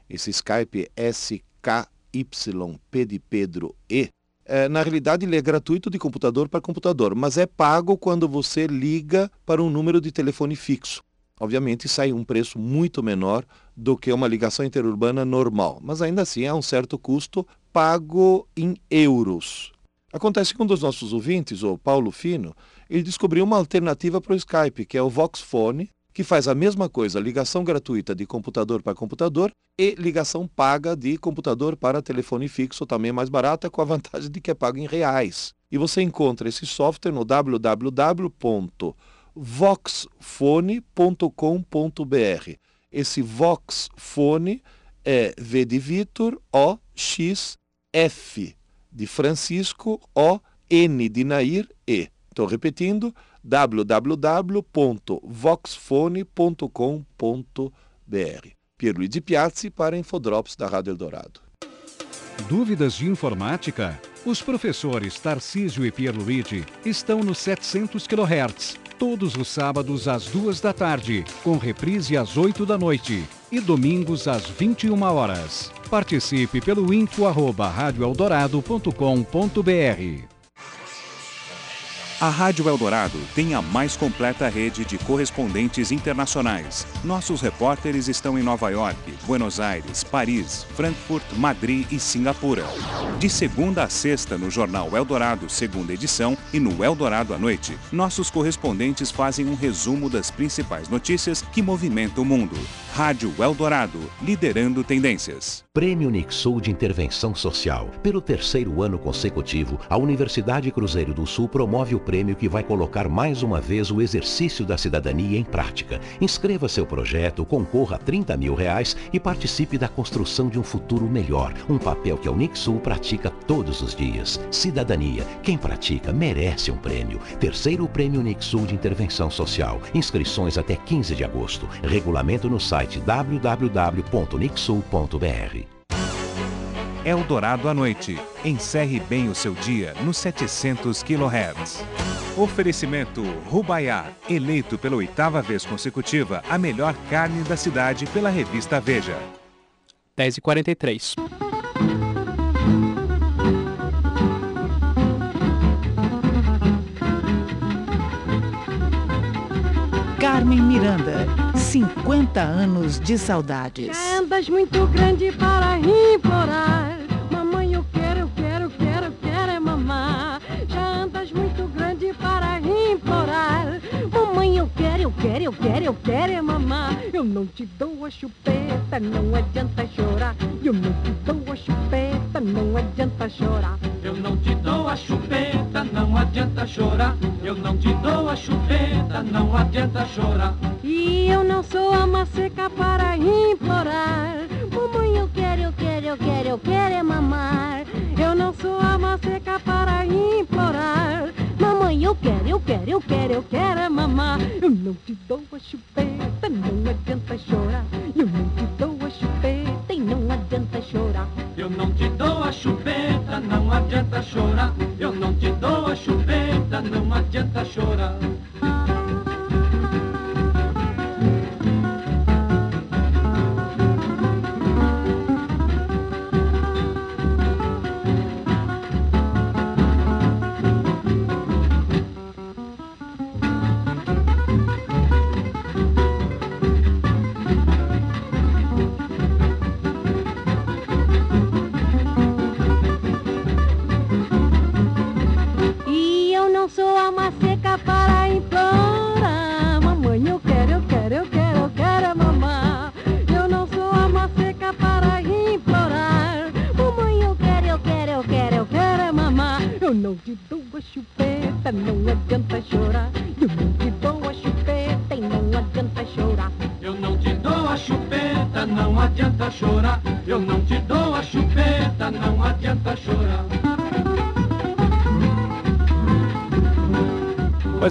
S16: esse Skype S-K-Y-P de Pedro E, é, na realidade, ele é gratuito de computador para computador, mas é pago quando você liga para um número de telefone fixo. Obviamente, sai um preço muito menor do que uma ligação interurbana normal, mas ainda assim há um certo custo pago em euros. Acontece que um dos nossos ouvintes, o Paulo Fino, ele descobriu uma alternativa para o Skype, que é o Voxphone, que faz a mesma coisa, ligação gratuita de computador para computador e ligação paga de computador para telefone fixo, também mais barata, com a vantagem de que é pago em reais. E você encontra esse software no www.voxphone.com.br. Esse Voxphone é V de Vitor, O, X, F de Francisco, O, N de Nair, E. Estou repetindo, www.voxfone.com.br. Pierluigi Piazzi para Infodrops da Rádio Eldorado.
S15: Dúvidas de informática? Os professores Tarcísio e Pierluigi estão no 700 kHz, todos os sábados às duas da tarde, com reprise às 8 da noite e domingos às 21 horas. Participe pelo info@radioeldorado.com.br.
S5: A Rádio Eldorado tem a mais completa rede de correspondentes internacionais. Nossos repórteres estão em Nova York, Buenos Aires, Paris, Frankfurt, Madrid e Singapura. De segunda a sexta no Jornal Eldorado, segunda edição, e no Eldorado à noite, nossos correspondentes fazem um resumo das principais notícias que movimentam o mundo. Rádio Eldorado, liderando tendências.
S17: Prêmio Nixul de Intervenção Social. Pelo terceiro ano consecutivo, a Universidade Cruzeiro do Sul promove o prêmio que vai colocar mais uma vez o exercício da cidadania em prática. Inscreva seu projeto, concorra a 30 mil reais e participe da construção de um futuro melhor. Um papel que a Unixul pratica todos os dias. Cidadania. Quem pratica merece um prêmio. Terceiro Prêmio Unixul de Intervenção Social. Inscrições até 15 de agosto. Regulamento no site www.nixul.br.
S5: Eldorado à noite. Encerre bem o seu dia nos 700 kHz. Oferecimento Rubaiá, eleito pela oitava vez consecutiva a melhor carne da cidade pela revista Veja.
S2: 10h43.
S1: Carmen Miranda, 50 anos de saudades.
S13: Muito grande para implorar. Eu quero, eu quero, eu quero, eu quero é mamar. Eu não te dou a chupeta, não adianta chorar. Eu não te dou a chupeta, não adianta chorar.
S18: Eu não te dou a chupeta, não adianta chorar. Eu não te dou a chupeta, não adianta chorar.
S13: E eu não sou ama seca para implorar. Mamãe, eu quero, eu quero, eu quero, eu quero é mamar. Eu não sou ama seca para implorar. Mamãe, eu quero, eu quero, eu quero, eu quero é mamar. Eu não te dou a chupeta, não adianta chorar. Eu não te dou a chupeta e não adianta chorar.
S18: Eu não te dou a chupeta, não adianta chorar. Eu não te dou a chupeta, não adianta chorar.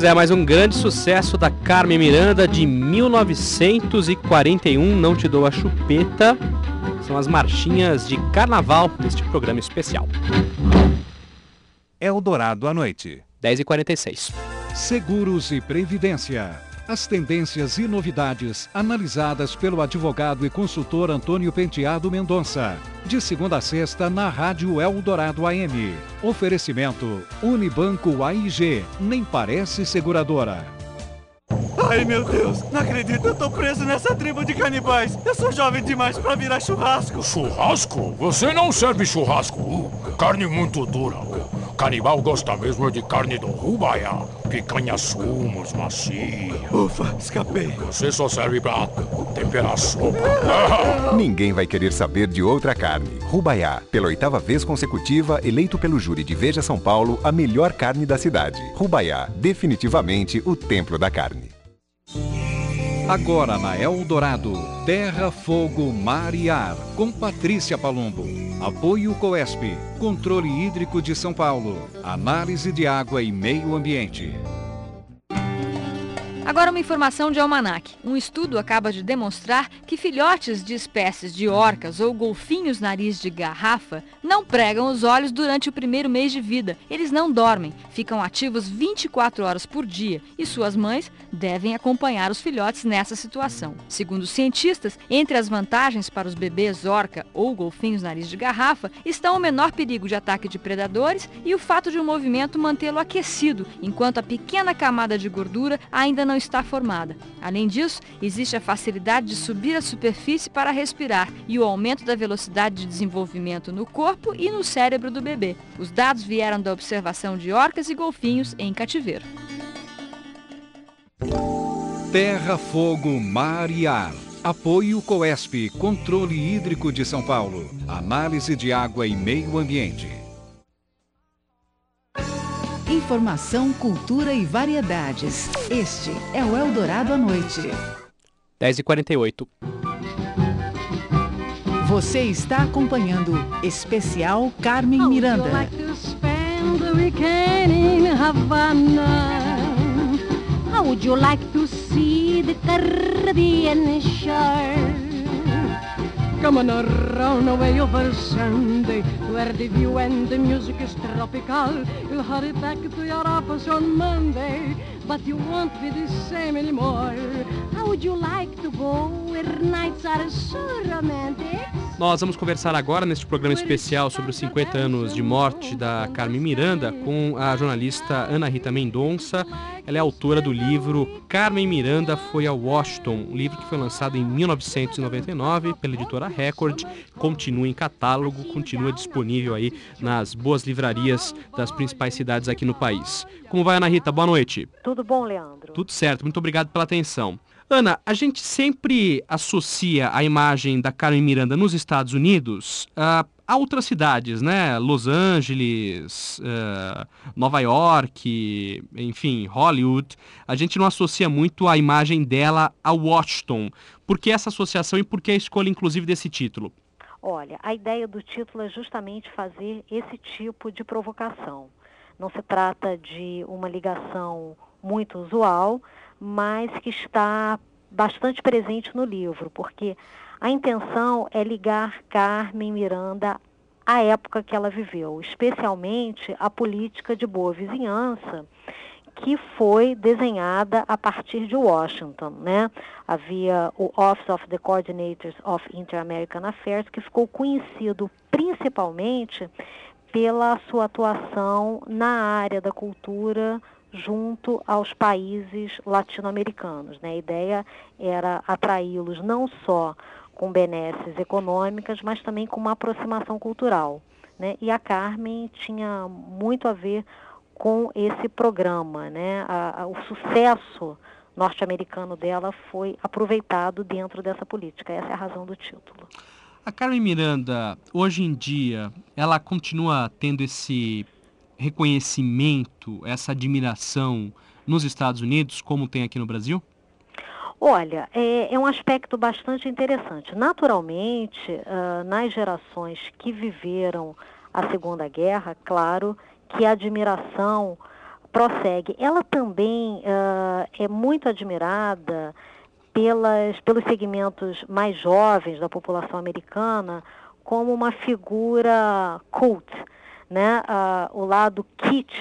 S2: É, mais um grande sucesso da Carmen Miranda de 1941, Não Te Dou a Chupeta. São as marchinhas de carnaval deste programa especial.
S5: Eldorado à noite.
S2: 10h46.
S15: Seguros e Previdência. As tendências e novidades analisadas pelo advogado e consultor Antônio Penteado Mendonça. De segunda a sexta na Rádio Eldorado AM. Oferecimento Unibanco AIG. Nem parece seguradora.
S19: Ai meu Deus, não acredito, eu tô preso nessa tribo de canibais. Eu sou jovem demais pra virar churrasco.
S20: Churrasco? Você não serve churrasco. Uh, carne muito dura. Uh, canibal gosta mesmo de carne do rubaia. Picanha sumos, macia.
S19: Ufa, escapei.
S20: Você só serve pra temperar sopa.
S21: Ninguém vai querer saber de outra carne. Rubaiá, pela oitava vez consecutiva, eleito pelo júri de Veja São Paulo a melhor carne da cidade. Rubaiá, definitivamente o templo da carne.
S15: Agora na Eldorado, Terra, Fogo, Mar e Ar, com Patrícia Palumbo. Apoio Coesp, Controle Hídrico de São Paulo, Análise de Água e Meio Ambiente.
S22: Agora uma informação de almanac. Um estudo acaba de demonstrar que filhotes de espécies de orcas ou golfinhos nariz de garrafa não pregam os olhos durante o primeiro mês de vida. Eles não dormem, ficam ativos 24 horas por dia e suas mães devem acompanhar os filhotes nessa situação. Segundo os cientistas, entre as vantagens para os bebês orca ou golfinhos nariz de garrafa estão o menor perigo de ataque de predadores e o fato de o movimento mantê-lo aquecido, enquanto a pequena camada de gordura ainda não está formada. Além disso, existe a facilidade de subir à superfície para respirar e o aumento da velocidade de desenvolvimento no corpo e no cérebro do bebê. Os dados vieram da observação de orcas e golfinhos em cativeiro.
S15: Terra, Fogo, Mar e Ar. Apoio Coesp, Controle Hídrico de São Paulo. Análise de Água e Meio Ambiente.
S1: Informação, cultura e variedades. Este é o Eldorado à Noite.
S2: 10h48.
S1: Você está acompanhando Especial Carmen Miranda.
S13: How would you like to see the Caribbean shore? Come on around away over Sunday, where the view and the music is tropical. You'll hurry back to your office on Monday, but you won't be the same anymore. How would you like to go where nights are so romantic?
S2: Nós vamos conversar agora neste programa especial sobre os 50 anos de morte da Carmen Miranda com a jornalista Ana Rita Mendonça. Ela é autora do livro Carmen Miranda foi a Washington, um livro que foi lançado em 1999 pela editora Record, continua em catálogo, continua disponível aí nas boas livrarias das principais cidades aqui no país. Como vai, Ana Rita? Boa noite.
S23: Tudo bom, Leandro?
S2: Tudo certo, muito obrigado pela atenção. Ana, a gente sempre associa a imagem da Carmen Miranda nos Estados Unidos a, a outras cidades, né? Los Angeles, uh, Nova York, enfim, Hollywood. A gente não associa muito a imagem dela a Washington. Por que essa associação e por que a escolha, inclusive, desse título?
S23: Olha, a ideia do título é justamente fazer esse tipo de provocação. Não se trata de uma ligação muito usual, mas que está bastante presente no livro, porque a intenção é ligar Carmen Miranda à época que ela viveu, especialmente à política de boa vizinhança que foi desenhada a partir de Washington, né? Havia o Office of the Coordinators of Inter-American Affairs, que ficou conhecido principalmente pela sua atuação na área da cultura junto aos países latino-americanos. Né? A ideia era atraí-los não só com benesses econômicas, mas também com uma aproximação cultural. Né? E a Carmen tinha muito a ver com esse programa. Né? A, a, o sucesso norte-americano dela foi aproveitado dentro dessa política. Essa é a razão do título.
S2: A Carmen Miranda, hoje em dia, ela continua tendo esse reconhecimento, essa admiração nos Estados Unidos, como tem aqui no Brasil?
S23: Olha, é, é um aspecto bastante interessante. Naturalmente, uh, nas gerações que viveram a Segunda Guerra, claro que a admiração prossegue. Ela também uh, é muito admirada pelas, pelos segmentos mais jovens da população americana como uma figura cult, né? Uh, o lado kitsch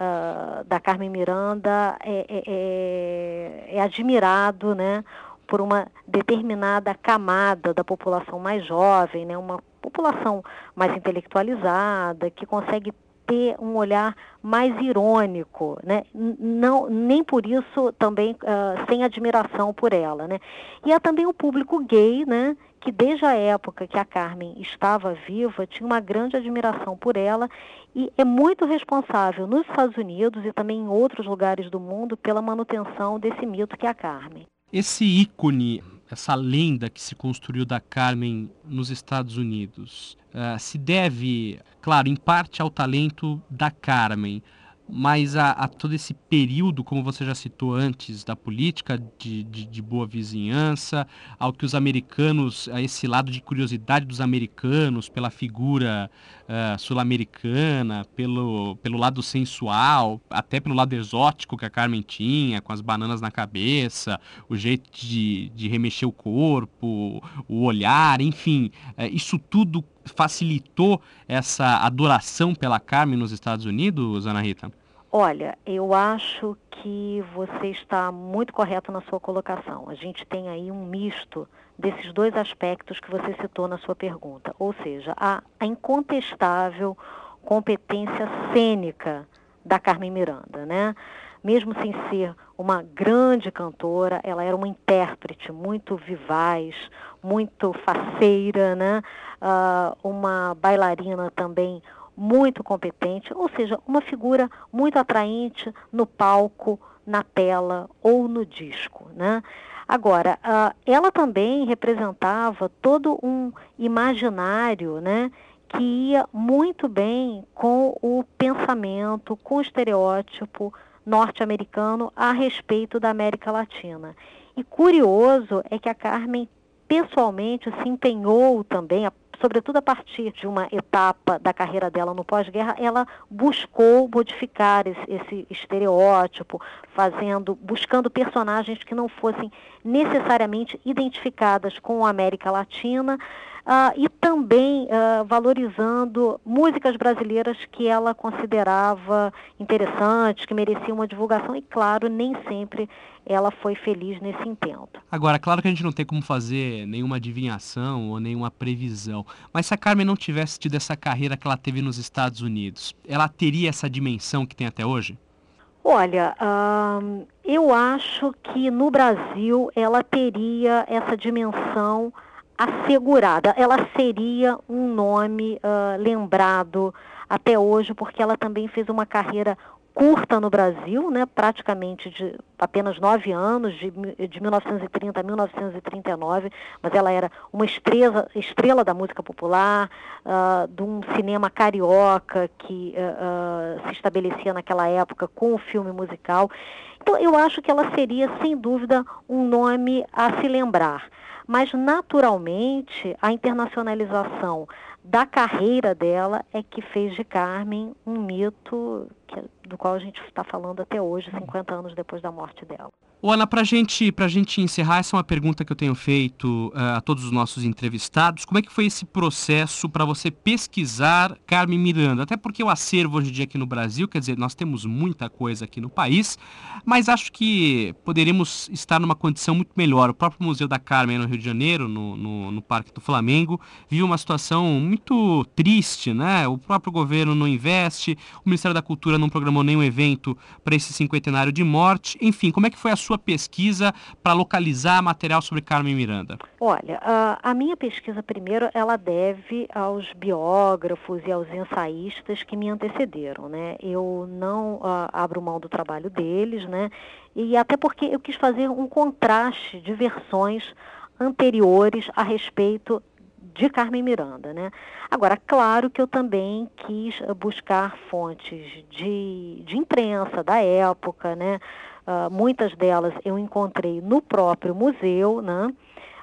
S23: uh, da Carmen Miranda é, é, é, é, admirado, né? por uma determinada camada da população mais jovem, né? uma população mais intelectualizada, que consegue ter um olhar mais irônico, né? Não, nem por isso também uh, sem admiração por ela, né? E há também o público gay, né? Que desde a época que a Carmen estava viva tinha uma grande admiração por ela e é muito responsável nos Estados Unidos e também em outros lugares do mundo pela manutenção desse mito que é a Carmen.
S2: Esse ícone essa lenda que se construiu da Carmen nos Estados Unidos uh, se deve, claro, em parte ao talento da Carmen, mas a, a, todo esse período, como você já citou antes, da política de, de, de, boa vizinhança, ao que os americanos, a esse lado de curiosidade dos americanos pela figura uh, sul-americana, pelo, pelo lado sensual, até pelo lado exótico que a Carmen tinha, com as bananas na cabeça, o jeito de, de remexer o corpo, o olhar, enfim, uh, isso tudo facilitou essa adoração pela Carmen nos Estados Unidos, Ana Rita?
S23: Olha, eu acho que você está muito correto na sua colocação. A gente tem aí um misto desses dois aspectos que você citou na sua pergunta, ou seja, a, a incontestável competência cênica da Carmen Miranda, né? Mesmo sem ser uma grande cantora, ela era uma intérprete muito vivaz, muito faceira, né? Uh, uma bailarina também muito competente, ou seja, uma figura muito atraente no palco, na tela ou no disco. Né? Agora, uh, ela também representava todo um imaginário né, que ia muito bem com o pensamento, com o estereótipo norte-americano a respeito da América Latina. E curioso é que a Carmen pessoalmente se empenhou também, sobretudo a partir de uma etapa da carreira dela no pós-guerra, ela buscou modificar esse, esse, estereótipo, fazendo, buscando personagens que não fossem necessariamente identificadas com a América Latina. Uh, e também uh, valorizando músicas brasileiras que ela considerava interessantes, que mereciam uma divulgação, e claro, nem sempre ela foi feliz nesse intento.
S2: Agora, claro que a gente não tem como fazer nenhuma adivinhação ou nenhuma previsão, mas se a Carmen não tivesse tido essa carreira que ela teve nos Estados Unidos, ela teria essa dimensão que tem até hoje?
S23: Olha, hum, eu acho que no Brasil ela teria essa dimensão assegurada. Ela seria um nome uh, lembrado até hoje, porque ela também fez uma carreira curta no Brasil, né, praticamente de apenas nove anos, de, de 1930 a 1939, mas ela era uma estrela, estrela da música popular, uh, de um cinema carioca que uh, se estabelecia naquela época com o filme musical. Então, eu acho que ela seria, sem dúvida, um nome a se lembrar. Mas, naturalmente, a internacionalização da carreira dela é que fez de Carmen um mito que, do qual a gente está falando até hoje, 50 anos depois da morte dela.
S2: Ana, para gente, a gente encerrar, essa é uma pergunta que eu tenho feito uh, a todos os nossos entrevistados. Como é que foi esse processo para você pesquisar Carmen Miranda? Até porque o acervo hoje em dia aqui no Brasil, quer dizer, nós temos muita coisa aqui no país, mas acho que poderíamos estar numa condição muito melhor. O próprio Museu da Carmen no Rio de Janeiro, no, no, no Parque do Flamengo, vive uma situação muito triste, né? O próprio governo não investe, o Ministério da Cultura não programou nenhum evento para esse cinquentenário de morte. Enfim, como é que foi a sua pesquisa para localizar material sobre Carmen Miranda?
S23: Olha, a, minha pesquisa, primeiro, ela deve aos biógrafos e aos ensaístas que me antecederam, né? Eu não uh, abro mão do trabalho deles, né? E até porque eu quis fazer um contraste de versões anteriores a respeito de Carmen Miranda, né? Agora, claro que eu também quis buscar fontes de, de imprensa da época, né? Uh, muitas delas eu encontrei no próprio museu, né?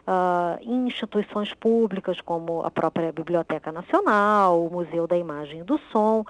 S23: Uh, em instituições públicas como a própria Biblioteca Nacional, o Museu da Imagem e do Som,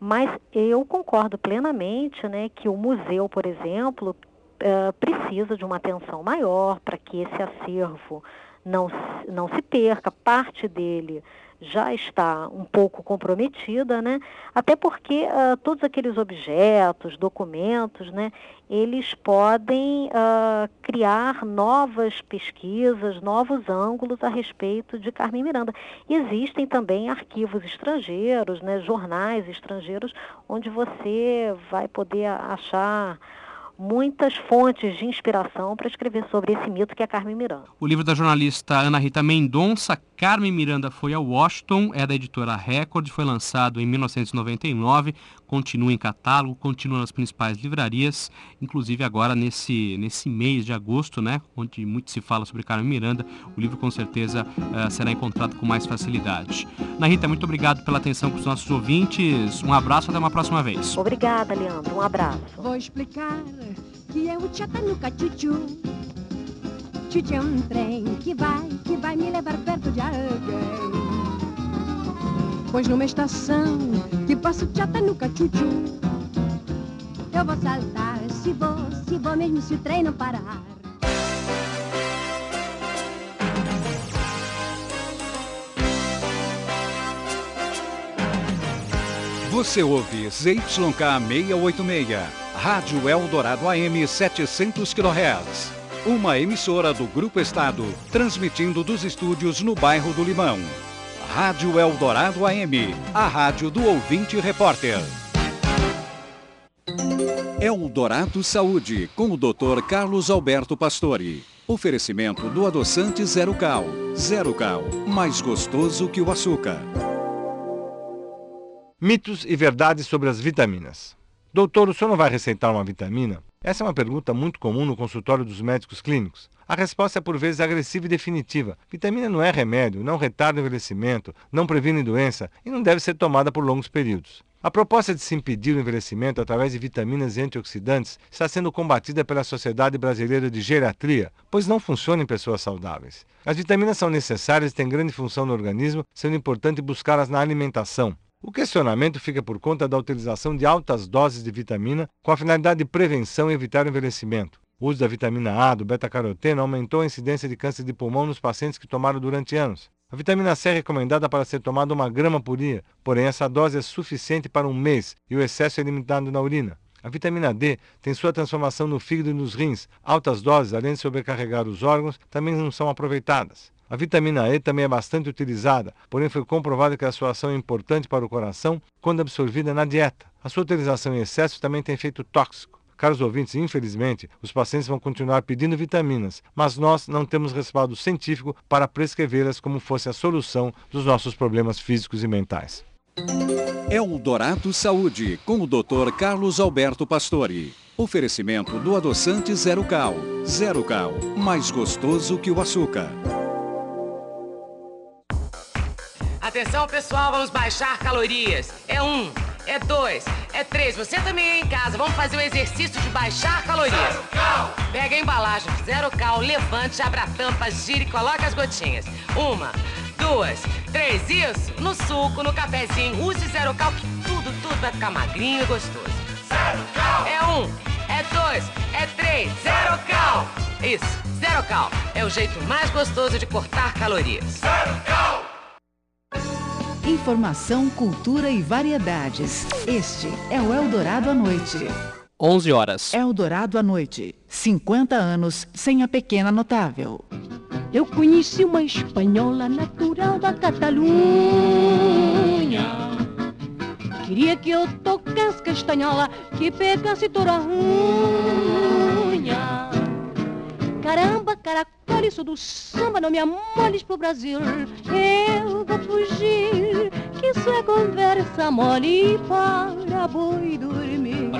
S23: mas eu concordo plenamente né, que o museu, por exemplo, uh, precisa de uma atenção maior para que esse acervo não, não se perca, parte dele já está um pouco comprometida, né? Até porque uh, todos aqueles objetos, documentos, né, eles podem uh, criar novas pesquisas, novos ângulos a respeito de Carmen Miranda. Existem também arquivos estrangeiros, né, jornais estrangeiros, onde você vai poder achar muitas fontes de inspiração para escrever sobre esse mito que é Carmen Miranda.
S2: O livro da jornalista Ana Rita Mendonça, Carmen Miranda foi a Washington, é da editora Record, foi lançado em 1999, continua em catálogo, continua nas principais livrarias, inclusive agora nesse, nesse mês de agosto, né, onde muito se fala sobre Carmen Miranda, o livro com certeza uh, será encontrado com mais facilidade. Ana Rita, muito obrigado pela atenção com os nossos ouvintes, um abraço, até uma próxima vez.
S23: Obrigada, Leandro, um abraço.
S13: Vou explicar que é o Chatanuca Chuchu Chuchu é um trem que vai, que vai me levar perto de alguém. Pois numa estação que passa Chatanuca Chuchu, eu vou saltar se vou, se vou mesmo se o trem não parar.
S15: Você ouve ZYK 686, Rádio Eldorado AM 700 kHz. Uma emissora do Grupo Estado, transmitindo dos estúdios no bairro do Limão. Rádio Eldorado AM, a rádio do ouvinte repórter. Eldorado Saúde, com o Dr. Carlos Alberto Pastore. Oferecimento do adoçante Zero Cal. Zero Cal, mais gostoso que o açúcar.
S24: Mitos e verdades sobre as vitaminas. Doutor, o senhor não vai receitar uma vitamina? Essa é uma pergunta muito comum no consultório dos médicos clínicos. A resposta é por vezes agressiva e definitiva. Vitamina não é remédio, não retarda o envelhecimento, não previne doença e não deve ser tomada por longos períodos. A proposta de se impedir o envelhecimento através de vitaminas e antioxidantes está sendo combatida pela Sociedade Brasileira de Geriatria, pois não funciona em pessoas saudáveis. As vitaminas são necessárias e têm grande função no organismo, sendo importante buscá-las na alimentação. O questionamento fica por conta da utilização de altas doses de vitamina com a finalidade de prevenção e evitar o envelhecimento. O uso da vitamina A, do beta-caroteno, aumentou a incidência de câncer de pulmão nos pacientes que tomaram durante anos. A vitamina C é recomendada para ser tomada uma grama por dia, porém essa dose é suficiente para um mês e o excesso é limitado na urina. A vitamina D tem sua transformação no fígado e nos rins. Altas doses, além de sobrecarregar os órgãos, também não são aproveitadas. A vitamina E também é bastante utilizada, porém foi comprovado que a sua ação é importante para o coração quando absorvida na dieta. A sua utilização em excesso também tem efeito tóxico. Caros ouvintes, infelizmente, os pacientes vão continuar pedindo vitaminas, mas nós não temos respaldo científico para prescrevê-las como fosse a solução dos nossos problemas físicos e mentais.
S15: Eldorado Saúde, com o Dr. Carlos Alberto Pastore. Oferecimento do adoçante Zero Cal. Zero Cal, mais gostoso que o açúcar.
S25: Atenção, pessoal, vamos baixar calorias. É um, é dois, é três. Você também aí em casa, vamos fazer o exercício de baixar calorias. Zero cal. Pega a embalagem, zero cal, levante, abra a tampa, gire e coloque as gotinhas. Uma, duas, três, isso. No suco, no cafezinho, use zero cal, que tudo, tudo vai ficar magrinho e gostoso. Zero cal. É um, é dois, é três, zero cal. Isso, zero cal. É o jeito mais gostoso de cortar calorias. Zero cal.
S1: Informação, cultura e variedades. Este é o Eldorado à Noite.
S2: 11 horas.
S1: Eldorado à Noite. 50 anos sem a pequena notável.
S13: Eu conheci uma espanhola natural da Catalunha. Queria que eu tocasse castanhola, que pegasse toda a unha. Caramba, caracol, isso do samba, não me amoles pro Brasil. Eu vou fugir, que isso é conversa mole para boi dormir.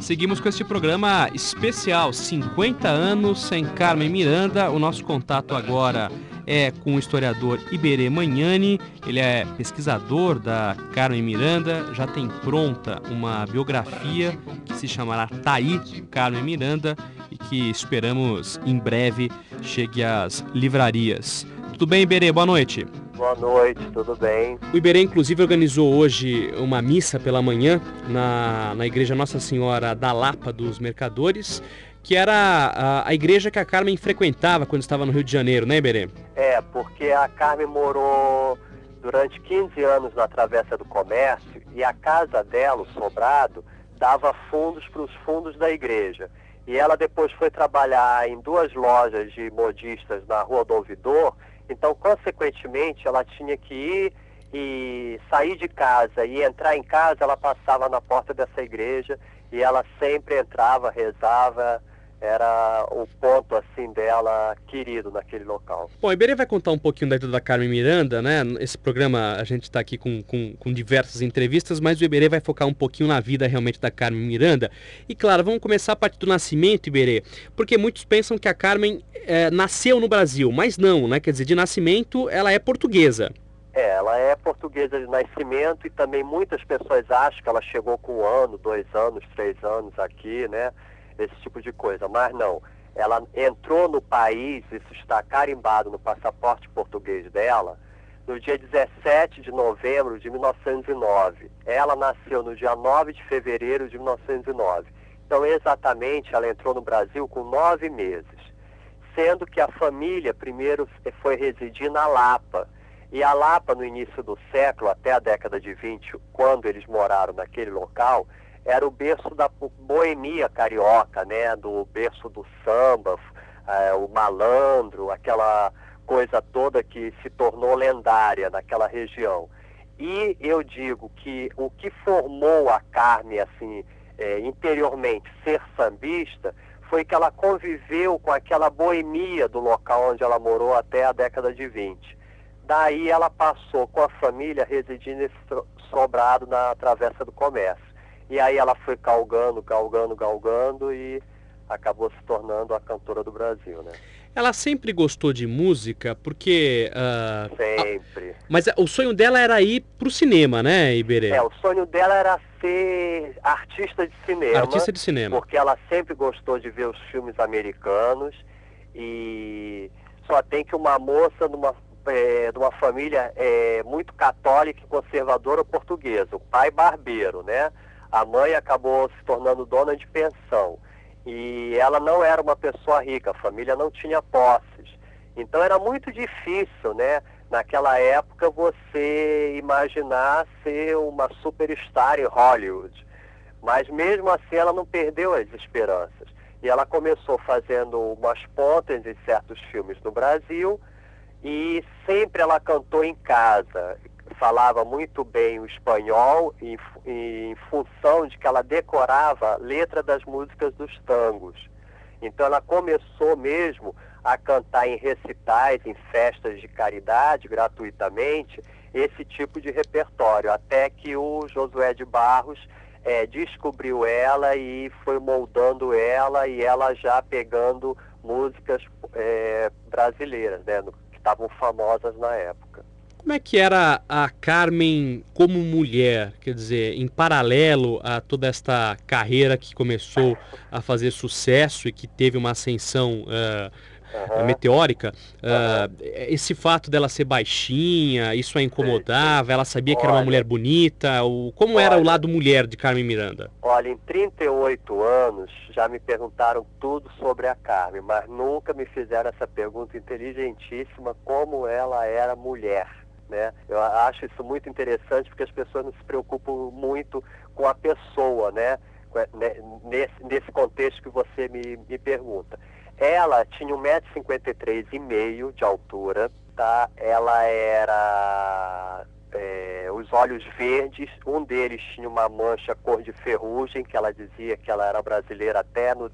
S2: Seguimos com este programa especial 50 anos sem Carmen Miranda. O nosso contato agora é com o historiador Iberê Magnani. Ele é pesquisador da Carmen Miranda, já tem pronta uma biografia que se chamará Taí Carmen Miranda e que esperamos em breve chegue às livrarias. Tudo bem, Iberê? Boa noite.
S26: Boa noite, tudo bem?
S2: O Iberê, inclusive, organizou hoje uma missa pela manhã na, na Igreja Nossa Senhora da Lapa dos Mercadores, que era a, a igreja que a Carmen frequentava quando estava no Rio de Janeiro, né, Iberê?
S26: É, porque a Carmen morou durante 15 anos na Travessa do Comércio e a casa dela, o sobrado, dava fundos para os fundos da igreja. E ela depois foi trabalhar em duas lojas de modistas na Rua do Ouvidor então, consequentemente, ela tinha que ir e sair de casa e entrar em casa, ela passava na porta dessa igreja e ela sempre entrava, rezava, era o ponto assim dela querido naquele local.
S2: Bom, a Iberê vai contar um pouquinho da vida da Carmen Miranda, né? Esse programa a gente está aqui com, com, com, diversas entrevistas, mas o Iberê vai focar um pouquinho na vida realmente da Carmen Miranda. E claro, vamos começar a partir do nascimento, Iberê, porque muitos pensam que a Carmen é, nasceu no Brasil, mas não, né? Quer dizer, de nascimento ela é portuguesa.
S26: É, ela é portuguesa de nascimento e também muitas pessoas acham que ela chegou com um ano, dois anos, três anos aqui, né? Esse tipo de coisa. Mas não. Ela entrou no país, isso está carimbado no passaporte português dela, no dia 17 de novembro de 1909. Ela nasceu no dia 9 de fevereiro de 1909. Então, exatamente, ela entrou no Brasil com nove meses sendo que a família primeiro foi residir na Lapa. E a Lapa, no início do século, até a década de 20, quando eles moraram naquele local, era o berço da boemia carioca, né? Do berço do samba, é, o malandro, aquela coisa toda que se tornou lendária naquela região. E eu digo que o que formou a Carme, assim, é, interiormente, ser sambista, foi que ela conviveu com aquela boemia do local onde ela morou até a década de 20. Daí ela passou com a família residindo nesse sobrado na Travessa do Comércio. E aí ela foi galgando, galgando, galgando e acabou se tornando a cantora do Brasil, né?
S2: Ela sempre gostou de música, porque...
S26: Uh, sempre.
S2: A... Mas o sonho dela era ir para o cinema, né, Iberê?
S26: É, o sonho dela era ser artista de cinema.
S2: Artista de cinema.
S26: Porque ela sempre gostou de ver os filmes americanos e só tem que uma moça numa, é, de uma família é, muito católica e conservadora portuguesa. O pai barbeiro, né? A mãe acabou se tornando dona de pensão. E ela não era uma pessoa rica, a família não tinha posses. Então era muito difícil, né? Naquela época você imaginar ser uma superstar em Hollywood. Mas mesmo assim ela não perdeu as esperanças. E ela começou fazendo umas pontas em certos filmes no Brasil e sempre ela cantou em casa falava muito bem o espanhol em, em função de que ela decorava letra das músicas dos tangos. Então ela começou mesmo a cantar em recitais, em festas de caridade, gratuitamente, esse tipo de repertório, até que o Josué de Barros é, descobriu ela e foi moldando ela e ela já pegando músicas é, brasileiras, né, que estavam famosas na época.
S2: Como é que era a Carmen como mulher? Quer dizer, em paralelo a toda esta carreira que começou a fazer sucesso e que teve uma ascensão uh, Uhum. meteórica, uh, esse fato dela ser baixinha, isso a incomodava, ela sabia que era uma mulher bonita, o, como olha, era o lado mulher de Carmen Miranda?
S26: Olha, em 38 anos já me perguntaram tudo sobre a Carmen, mas nunca me fizeram essa pergunta inteligentíssima como ela era mulher. Né? Eu acho isso muito interessante porque as pessoas não se preocupam muito com a pessoa, né? né nesse, nesse contexto que você me, me pergunta. Ela tinha 1,53m de altura, tá? Ela era é, os olhos verdes, um deles tinha uma mancha cor de ferrugem, que ela dizia que ela era brasileira até no,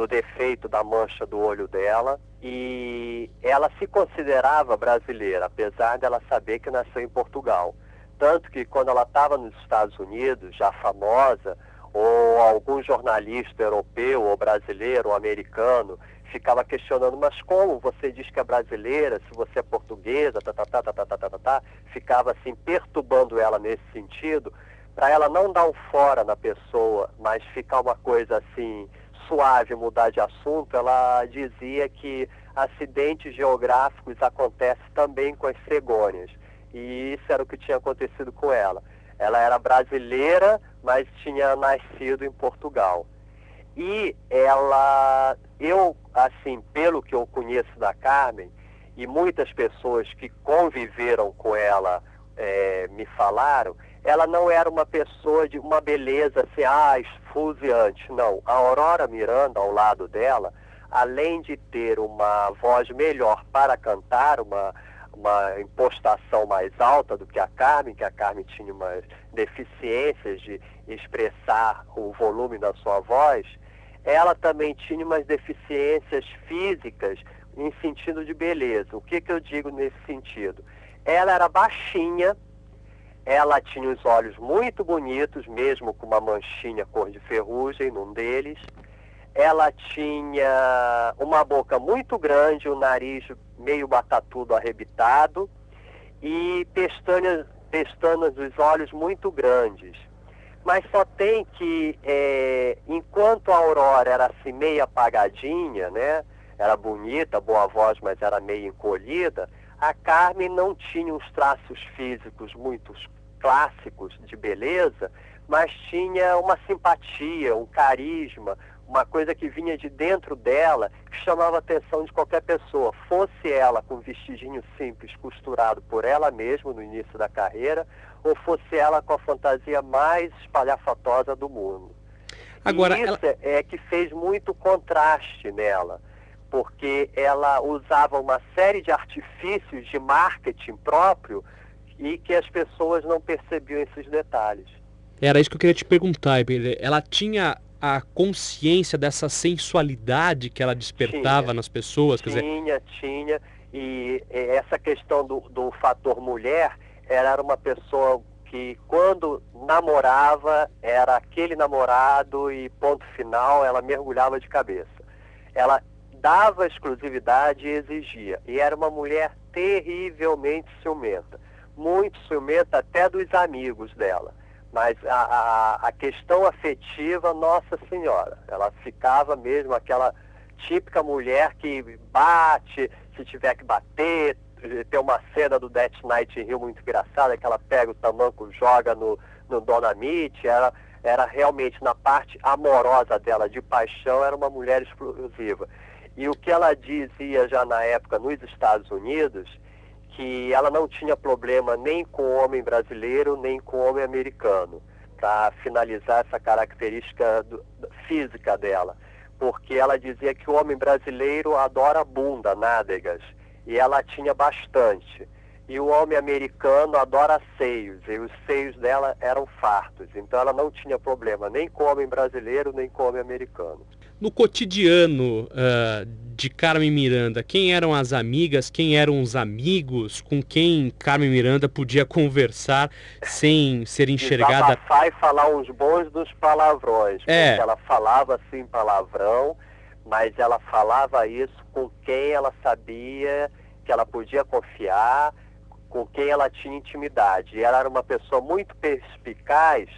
S26: no defeito da mancha do olho dela. E ela se considerava brasileira, apesar dela saber que nasceu em Portugal. Tanto que quando ela estava nos Estados Unidos, já famosa, ou algum jornalista europeu ou brasileiro ou americano ficava questionando, mas como você diz que é brasileira, se você é portuguesa, tá, tá, tá, tá, tá, tá, tá, tá, tá, ficava assim perturbando ela nesse sentido, para ela não dar um fora na pessoa, mas ficar uma coisa assim suave, mudar de assunto, ela dizia que acidentes geográficos acontecem também com as cegônias. E isso era o que tinha acontecido com ela. Ela era brasileira, mas tinha nascido em Portugal. E ela, eu, assim, pelo que eu conheço da Carmen, e muitas pessoas que conviveram com ela é, me falaram, ela não era uma pessoa de uma beleza assim, ah, esfuziante. Não. A Aurora Miranda, ao lado dela, além de ter uma voz melhor para cantar, uma, uma impostação mais alta do que a Carmen, que a Carmen tinha umas deficiências de expressar o volume da sua voz, ela também tinha umas deficiências físicas em sentido de beleza. O que, que eu digo nesse sentido? Ela era baixinha, ela tinha os olhos muito bonitos, mesmo com uma manchinha cor de ferrugem num deles. Ela tinha uma boca muito grande, o nariz meio batatudo arrebitado e pestanas, pestanas dos olhos muito grandes. Mas só tem que, é, enquanto a Aurora era assim meio apagadinha, né? Era bonita, boa voz, mas era meio encolhida, a Carmen não tinha uns traços físicos muito clássicos de beleza, mas tinha uma simpatia, um carisma, uma coisa que vinha de dentro dela que chamava a atenção de qualquer pessoa, fosse ela com um vestidinho simples costurado por ela mesma no início da carreira, ou fosse ela com a fantasia mais espalhafatosa do mundo. Agora, e isso ela... é que fez muito contraste nela, porque ela usava uma série de artifícios de marketing próprio e que as pessoas não percebiam esses detalhes.
S2: Era isso que eu queria te perguntar, ela tinha a consciência dessa sensualidade que ela despertava tinha, nas pessoas?
S26: Tinha, dizer... tinha. E essa questão do, do fator mulher, ela era uma pessoa que quando namorava, era aquele namorado e ponto final, ela mergulhava de cabeça. Ela dava exclusividade e exigia. E era uma mulher terrivelmente ciumenta. Muito ciumenta até dos amigos dela. Mas a, a, a questão afetiva, Nossa Senhora, ela ficava mesmo aquela típica mulher que bate, se tiver que bater, tem uma cena do Death Night em Rio muito engraçada, que ela pega o tamanco, joga no, no Dona Mitch, era, era realmente na parte amorosa dela, de paixão, era uma mulher explosiva. E o que ela dizia já na época nos Estados Unidos, que ela não tinha problema nem com o homem brasileiro, nem com o homem americano, para finalizar essa característica do, física dela. Porque ela dizia que o homem brasileiro adora bunda, nádegas, e ela tinha bastante. E o homem americano adora seios, e os seios dela eram fartos. Então ela não tinha problema nem com homem brasileiro, nem com homem americano
S2: no cotidiano uh, de Carmen Miranda, quem eram as amigas, quem eram os amigos, com quem Carmen Miranda podia conversar sem ser enxergada.
S26: Desabafar e falar uns bons dos palavrões, é. porque ela falava assim palavrão, mas ela falava isso com quem ela sabia que ela podia confiar, com quem ela tinha intimidade. Ela era uma pessoa muito perspicaz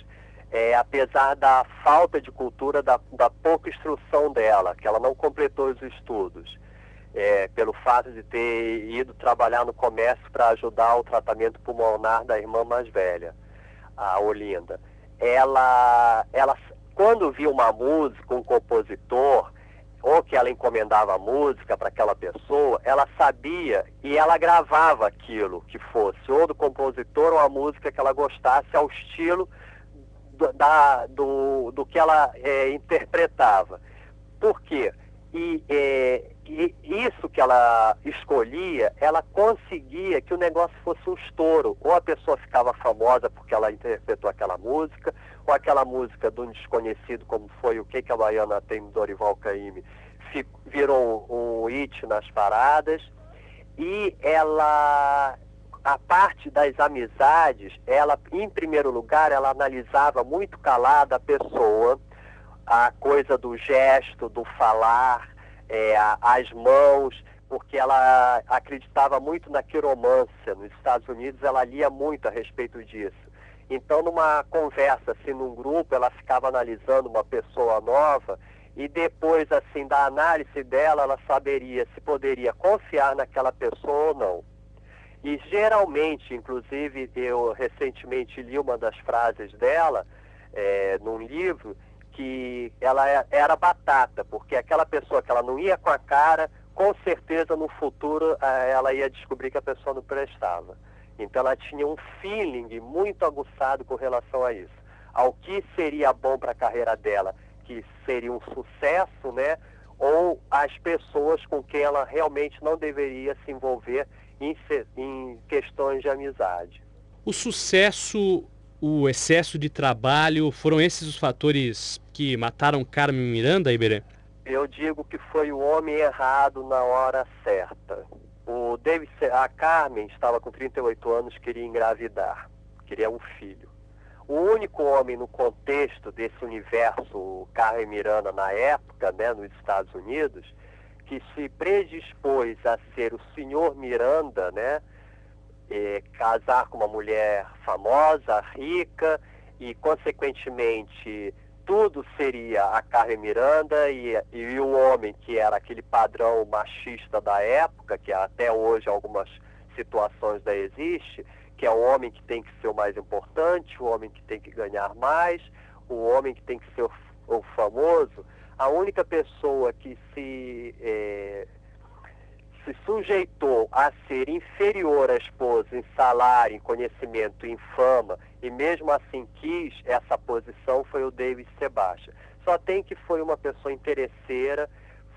S26: é, apesar da falta de cultura, da, da, pouca instrução dela, que ela não completou os estudos, é, pelo fato de ter ido trabalhar no comércio para ajudar o tratamento pulmonar da irmã mais velha, a Olinda. Ela, ela quando via uma música, um compositor, ou que ela encomendava música para aquela pessoa, ela sabia e ela gravava aquilo que fosse, ou do compositor ou a música que ela gostasse ao estilo do, da, do, do que ela é, interpretava. Por quê? E, é, e, isso que ela escolhia, ela conseguia que o negócio fosse um estouro. Ou a pessoa ficava famosa porque ela interpretou aquela música, ou aquela música de um desconhecido, como foi o que, que a Baiana tem no Dorival Caymmi, virou um, um hit nas paradas. E ela a parte das amizades, ela, em primeiro lugar, ela analisava muito calada a pessoa, a coisa do gesto, do falar, é, mãos, porque ela acreditava muito na quiromância. Nos Estados Unidos, ela lia muito a respeito disso. Então, numa conversa, assim, num grupo, ela ficava analisando uma pessoa nova e depois, assim, da análise dela, ela saberia se poderia confiar naquela pessoa ou não. E geralmente, inclusive, eu recentemente li uma das frases dela é, num livro que ela é- era batata, porque aquela pessoa que ela não ia com a cara, com certeza no futuro eh, ela ia descobrir que a pessoa não prestava. Então ela tinha um feeling muito aguçado com relação a isso. Ao que seria bom para a carreira dela, que seria um sucesso, né? Ou as pessoas com quem ela realmente não deveria se envolver em, em questões de amizade.
S2: O sucesso, o excesso de trabalho, foram esses os fatores que mataram Carmen Miranda, Iberê?
S26: Eu digo que foi o homem errado na hora certa. O David, a Carmen estava com 38 anos, queria engravidar, queria um filho. O único homem no contexto desse universo Carmen Miranda na época, né, nos Estados Unidos, que se predispôs a ser o senhor Miranda, né, eh, casar com uma mulher famosa, rica e, consequentemente, tudo seria a Carmen Miranda e, e o homem que era aquele padrão machista da época, que até hoje algumas situações da existe, que é o homem que tem que ser o mais importante, o homem que tem que ganhar mais, o homem que tem que ser o, o famoso. A única pessoa que se eh, se sujeitou a ser inferior à esposa em salário, em conhecimento, em fama, e mesmo assim quis essa posição, foi o David Sebastian. Só tem que foi uma pessoa interesseira,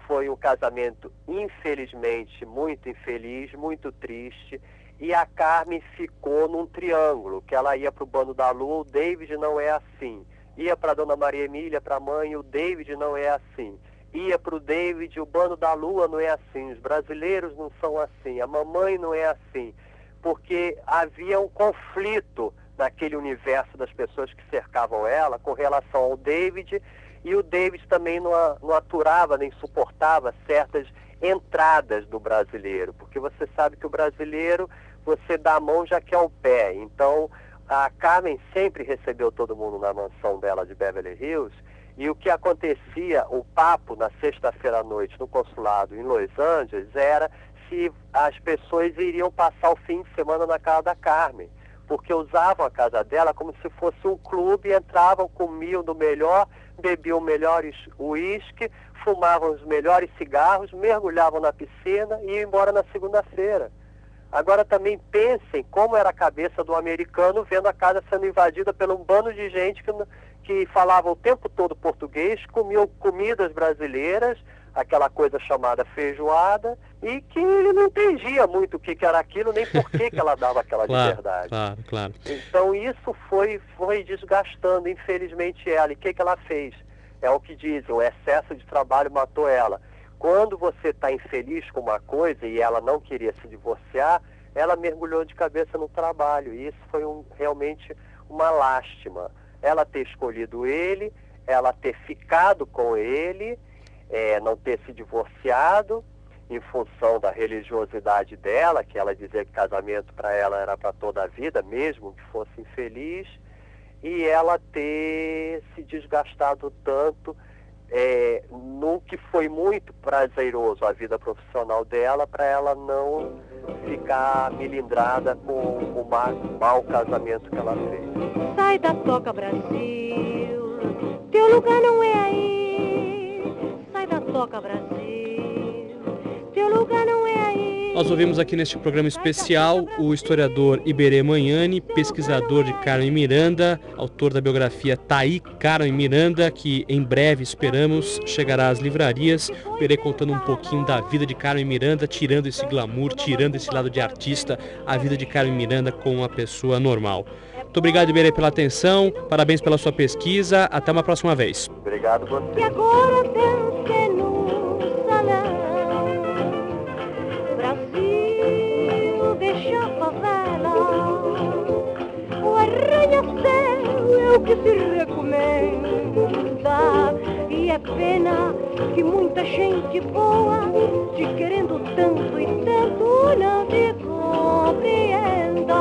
S26: foi um casamento, infelizmente, muito infeliz, muito triste, e a Carmen ficou num triângulo, que ela ia para o bando da lua, o David não é assim. Ia para Dona Maria Emília, para a mãe, o David não é assim ia para o David, o bando da lua não é assim, os brasileiros não são assim, a mamãe não é assim, porque havia um conflito naquele universo das pessoas que cercavam ela com relação ao David, e o David também não, não aturava nem suportava certas entradas do brasileiro, porque você sabe que o brasileiro, você dá a mão já quer o pé, então a Carmen sempre recebeu todo mundo na mansão dela de Beverly Hills, e o que acontecia, o papo na sexta-feira à noite no consulado em Los Angeles era se as pessoas iriam passar o fim de semana na casa da Carmen, porque usavam a casa dela como se fosse um clube, entravam, comiam do melhor, bebiam melhores uísque, fumavam os melhores cigarros, mergulhavam na piscina e iam embora na segunda-feira. Agora também pensem como era a cabeça do americano vendo a casa sendo invadida por um bando de gente que, que falava o tempo todo português, comiam comidas brasileiras, aquela coisa chamada feijoada, e que ele não entendia muito o que, que era aquilo, nem por que, que ela dava aquela
S2: Claro,
S26: liberdade.
S2: claro, claro.
S26: Então isso foi, foi desgastando, infelizmente, ela. E o que, que ela fez? É o que dizem, o excesso de trabalho matou ela. Quando você está infeliz com uma coisa e ela não queria se divorciar, ela mergulhou de cabeça no trabalho. E isso foi um, realmente uma lástima. Ela ter escolhido ele, ela ter ficado com ele, eh, não ter se divorciado, em função da religiosidade dela, que ela dizia que casamento para ela era para toda a vida, mesmo que fosse infeliz, e ela ter se desgastado tanto é, no que foi muito prazeroso a vida profissional dela, para ela não ficar milindrada com o ma- mau casamento que ela fez.
S4: Sai da toca, Brasil. Teu lugar não é aí. Sai da toca, Brasil. Teu lugar não é aí.
S2: Nós ouvimos aqui neste programa especial o historiador Iberê Manhani, pesquisador de Carmen Miranda, autor da biografia Taí Carmen Miranda, que em breve esperamos chegará às livrarias. Iberê contando um pouquinho da vida de Carmen Miranda, tirando esse glamour, tirando esse lado de artista, a vida de Carmen Miranda como uma pessoa normal. Muito obrigado, Iberê, pela atenção, parabéns pela sua pesquisa, até uma próxima vez.
S26: Obrigado você.
S4: O que se recomenda. E é pena que muita gente boa, te querendo tanto e tanto, não te compreenda.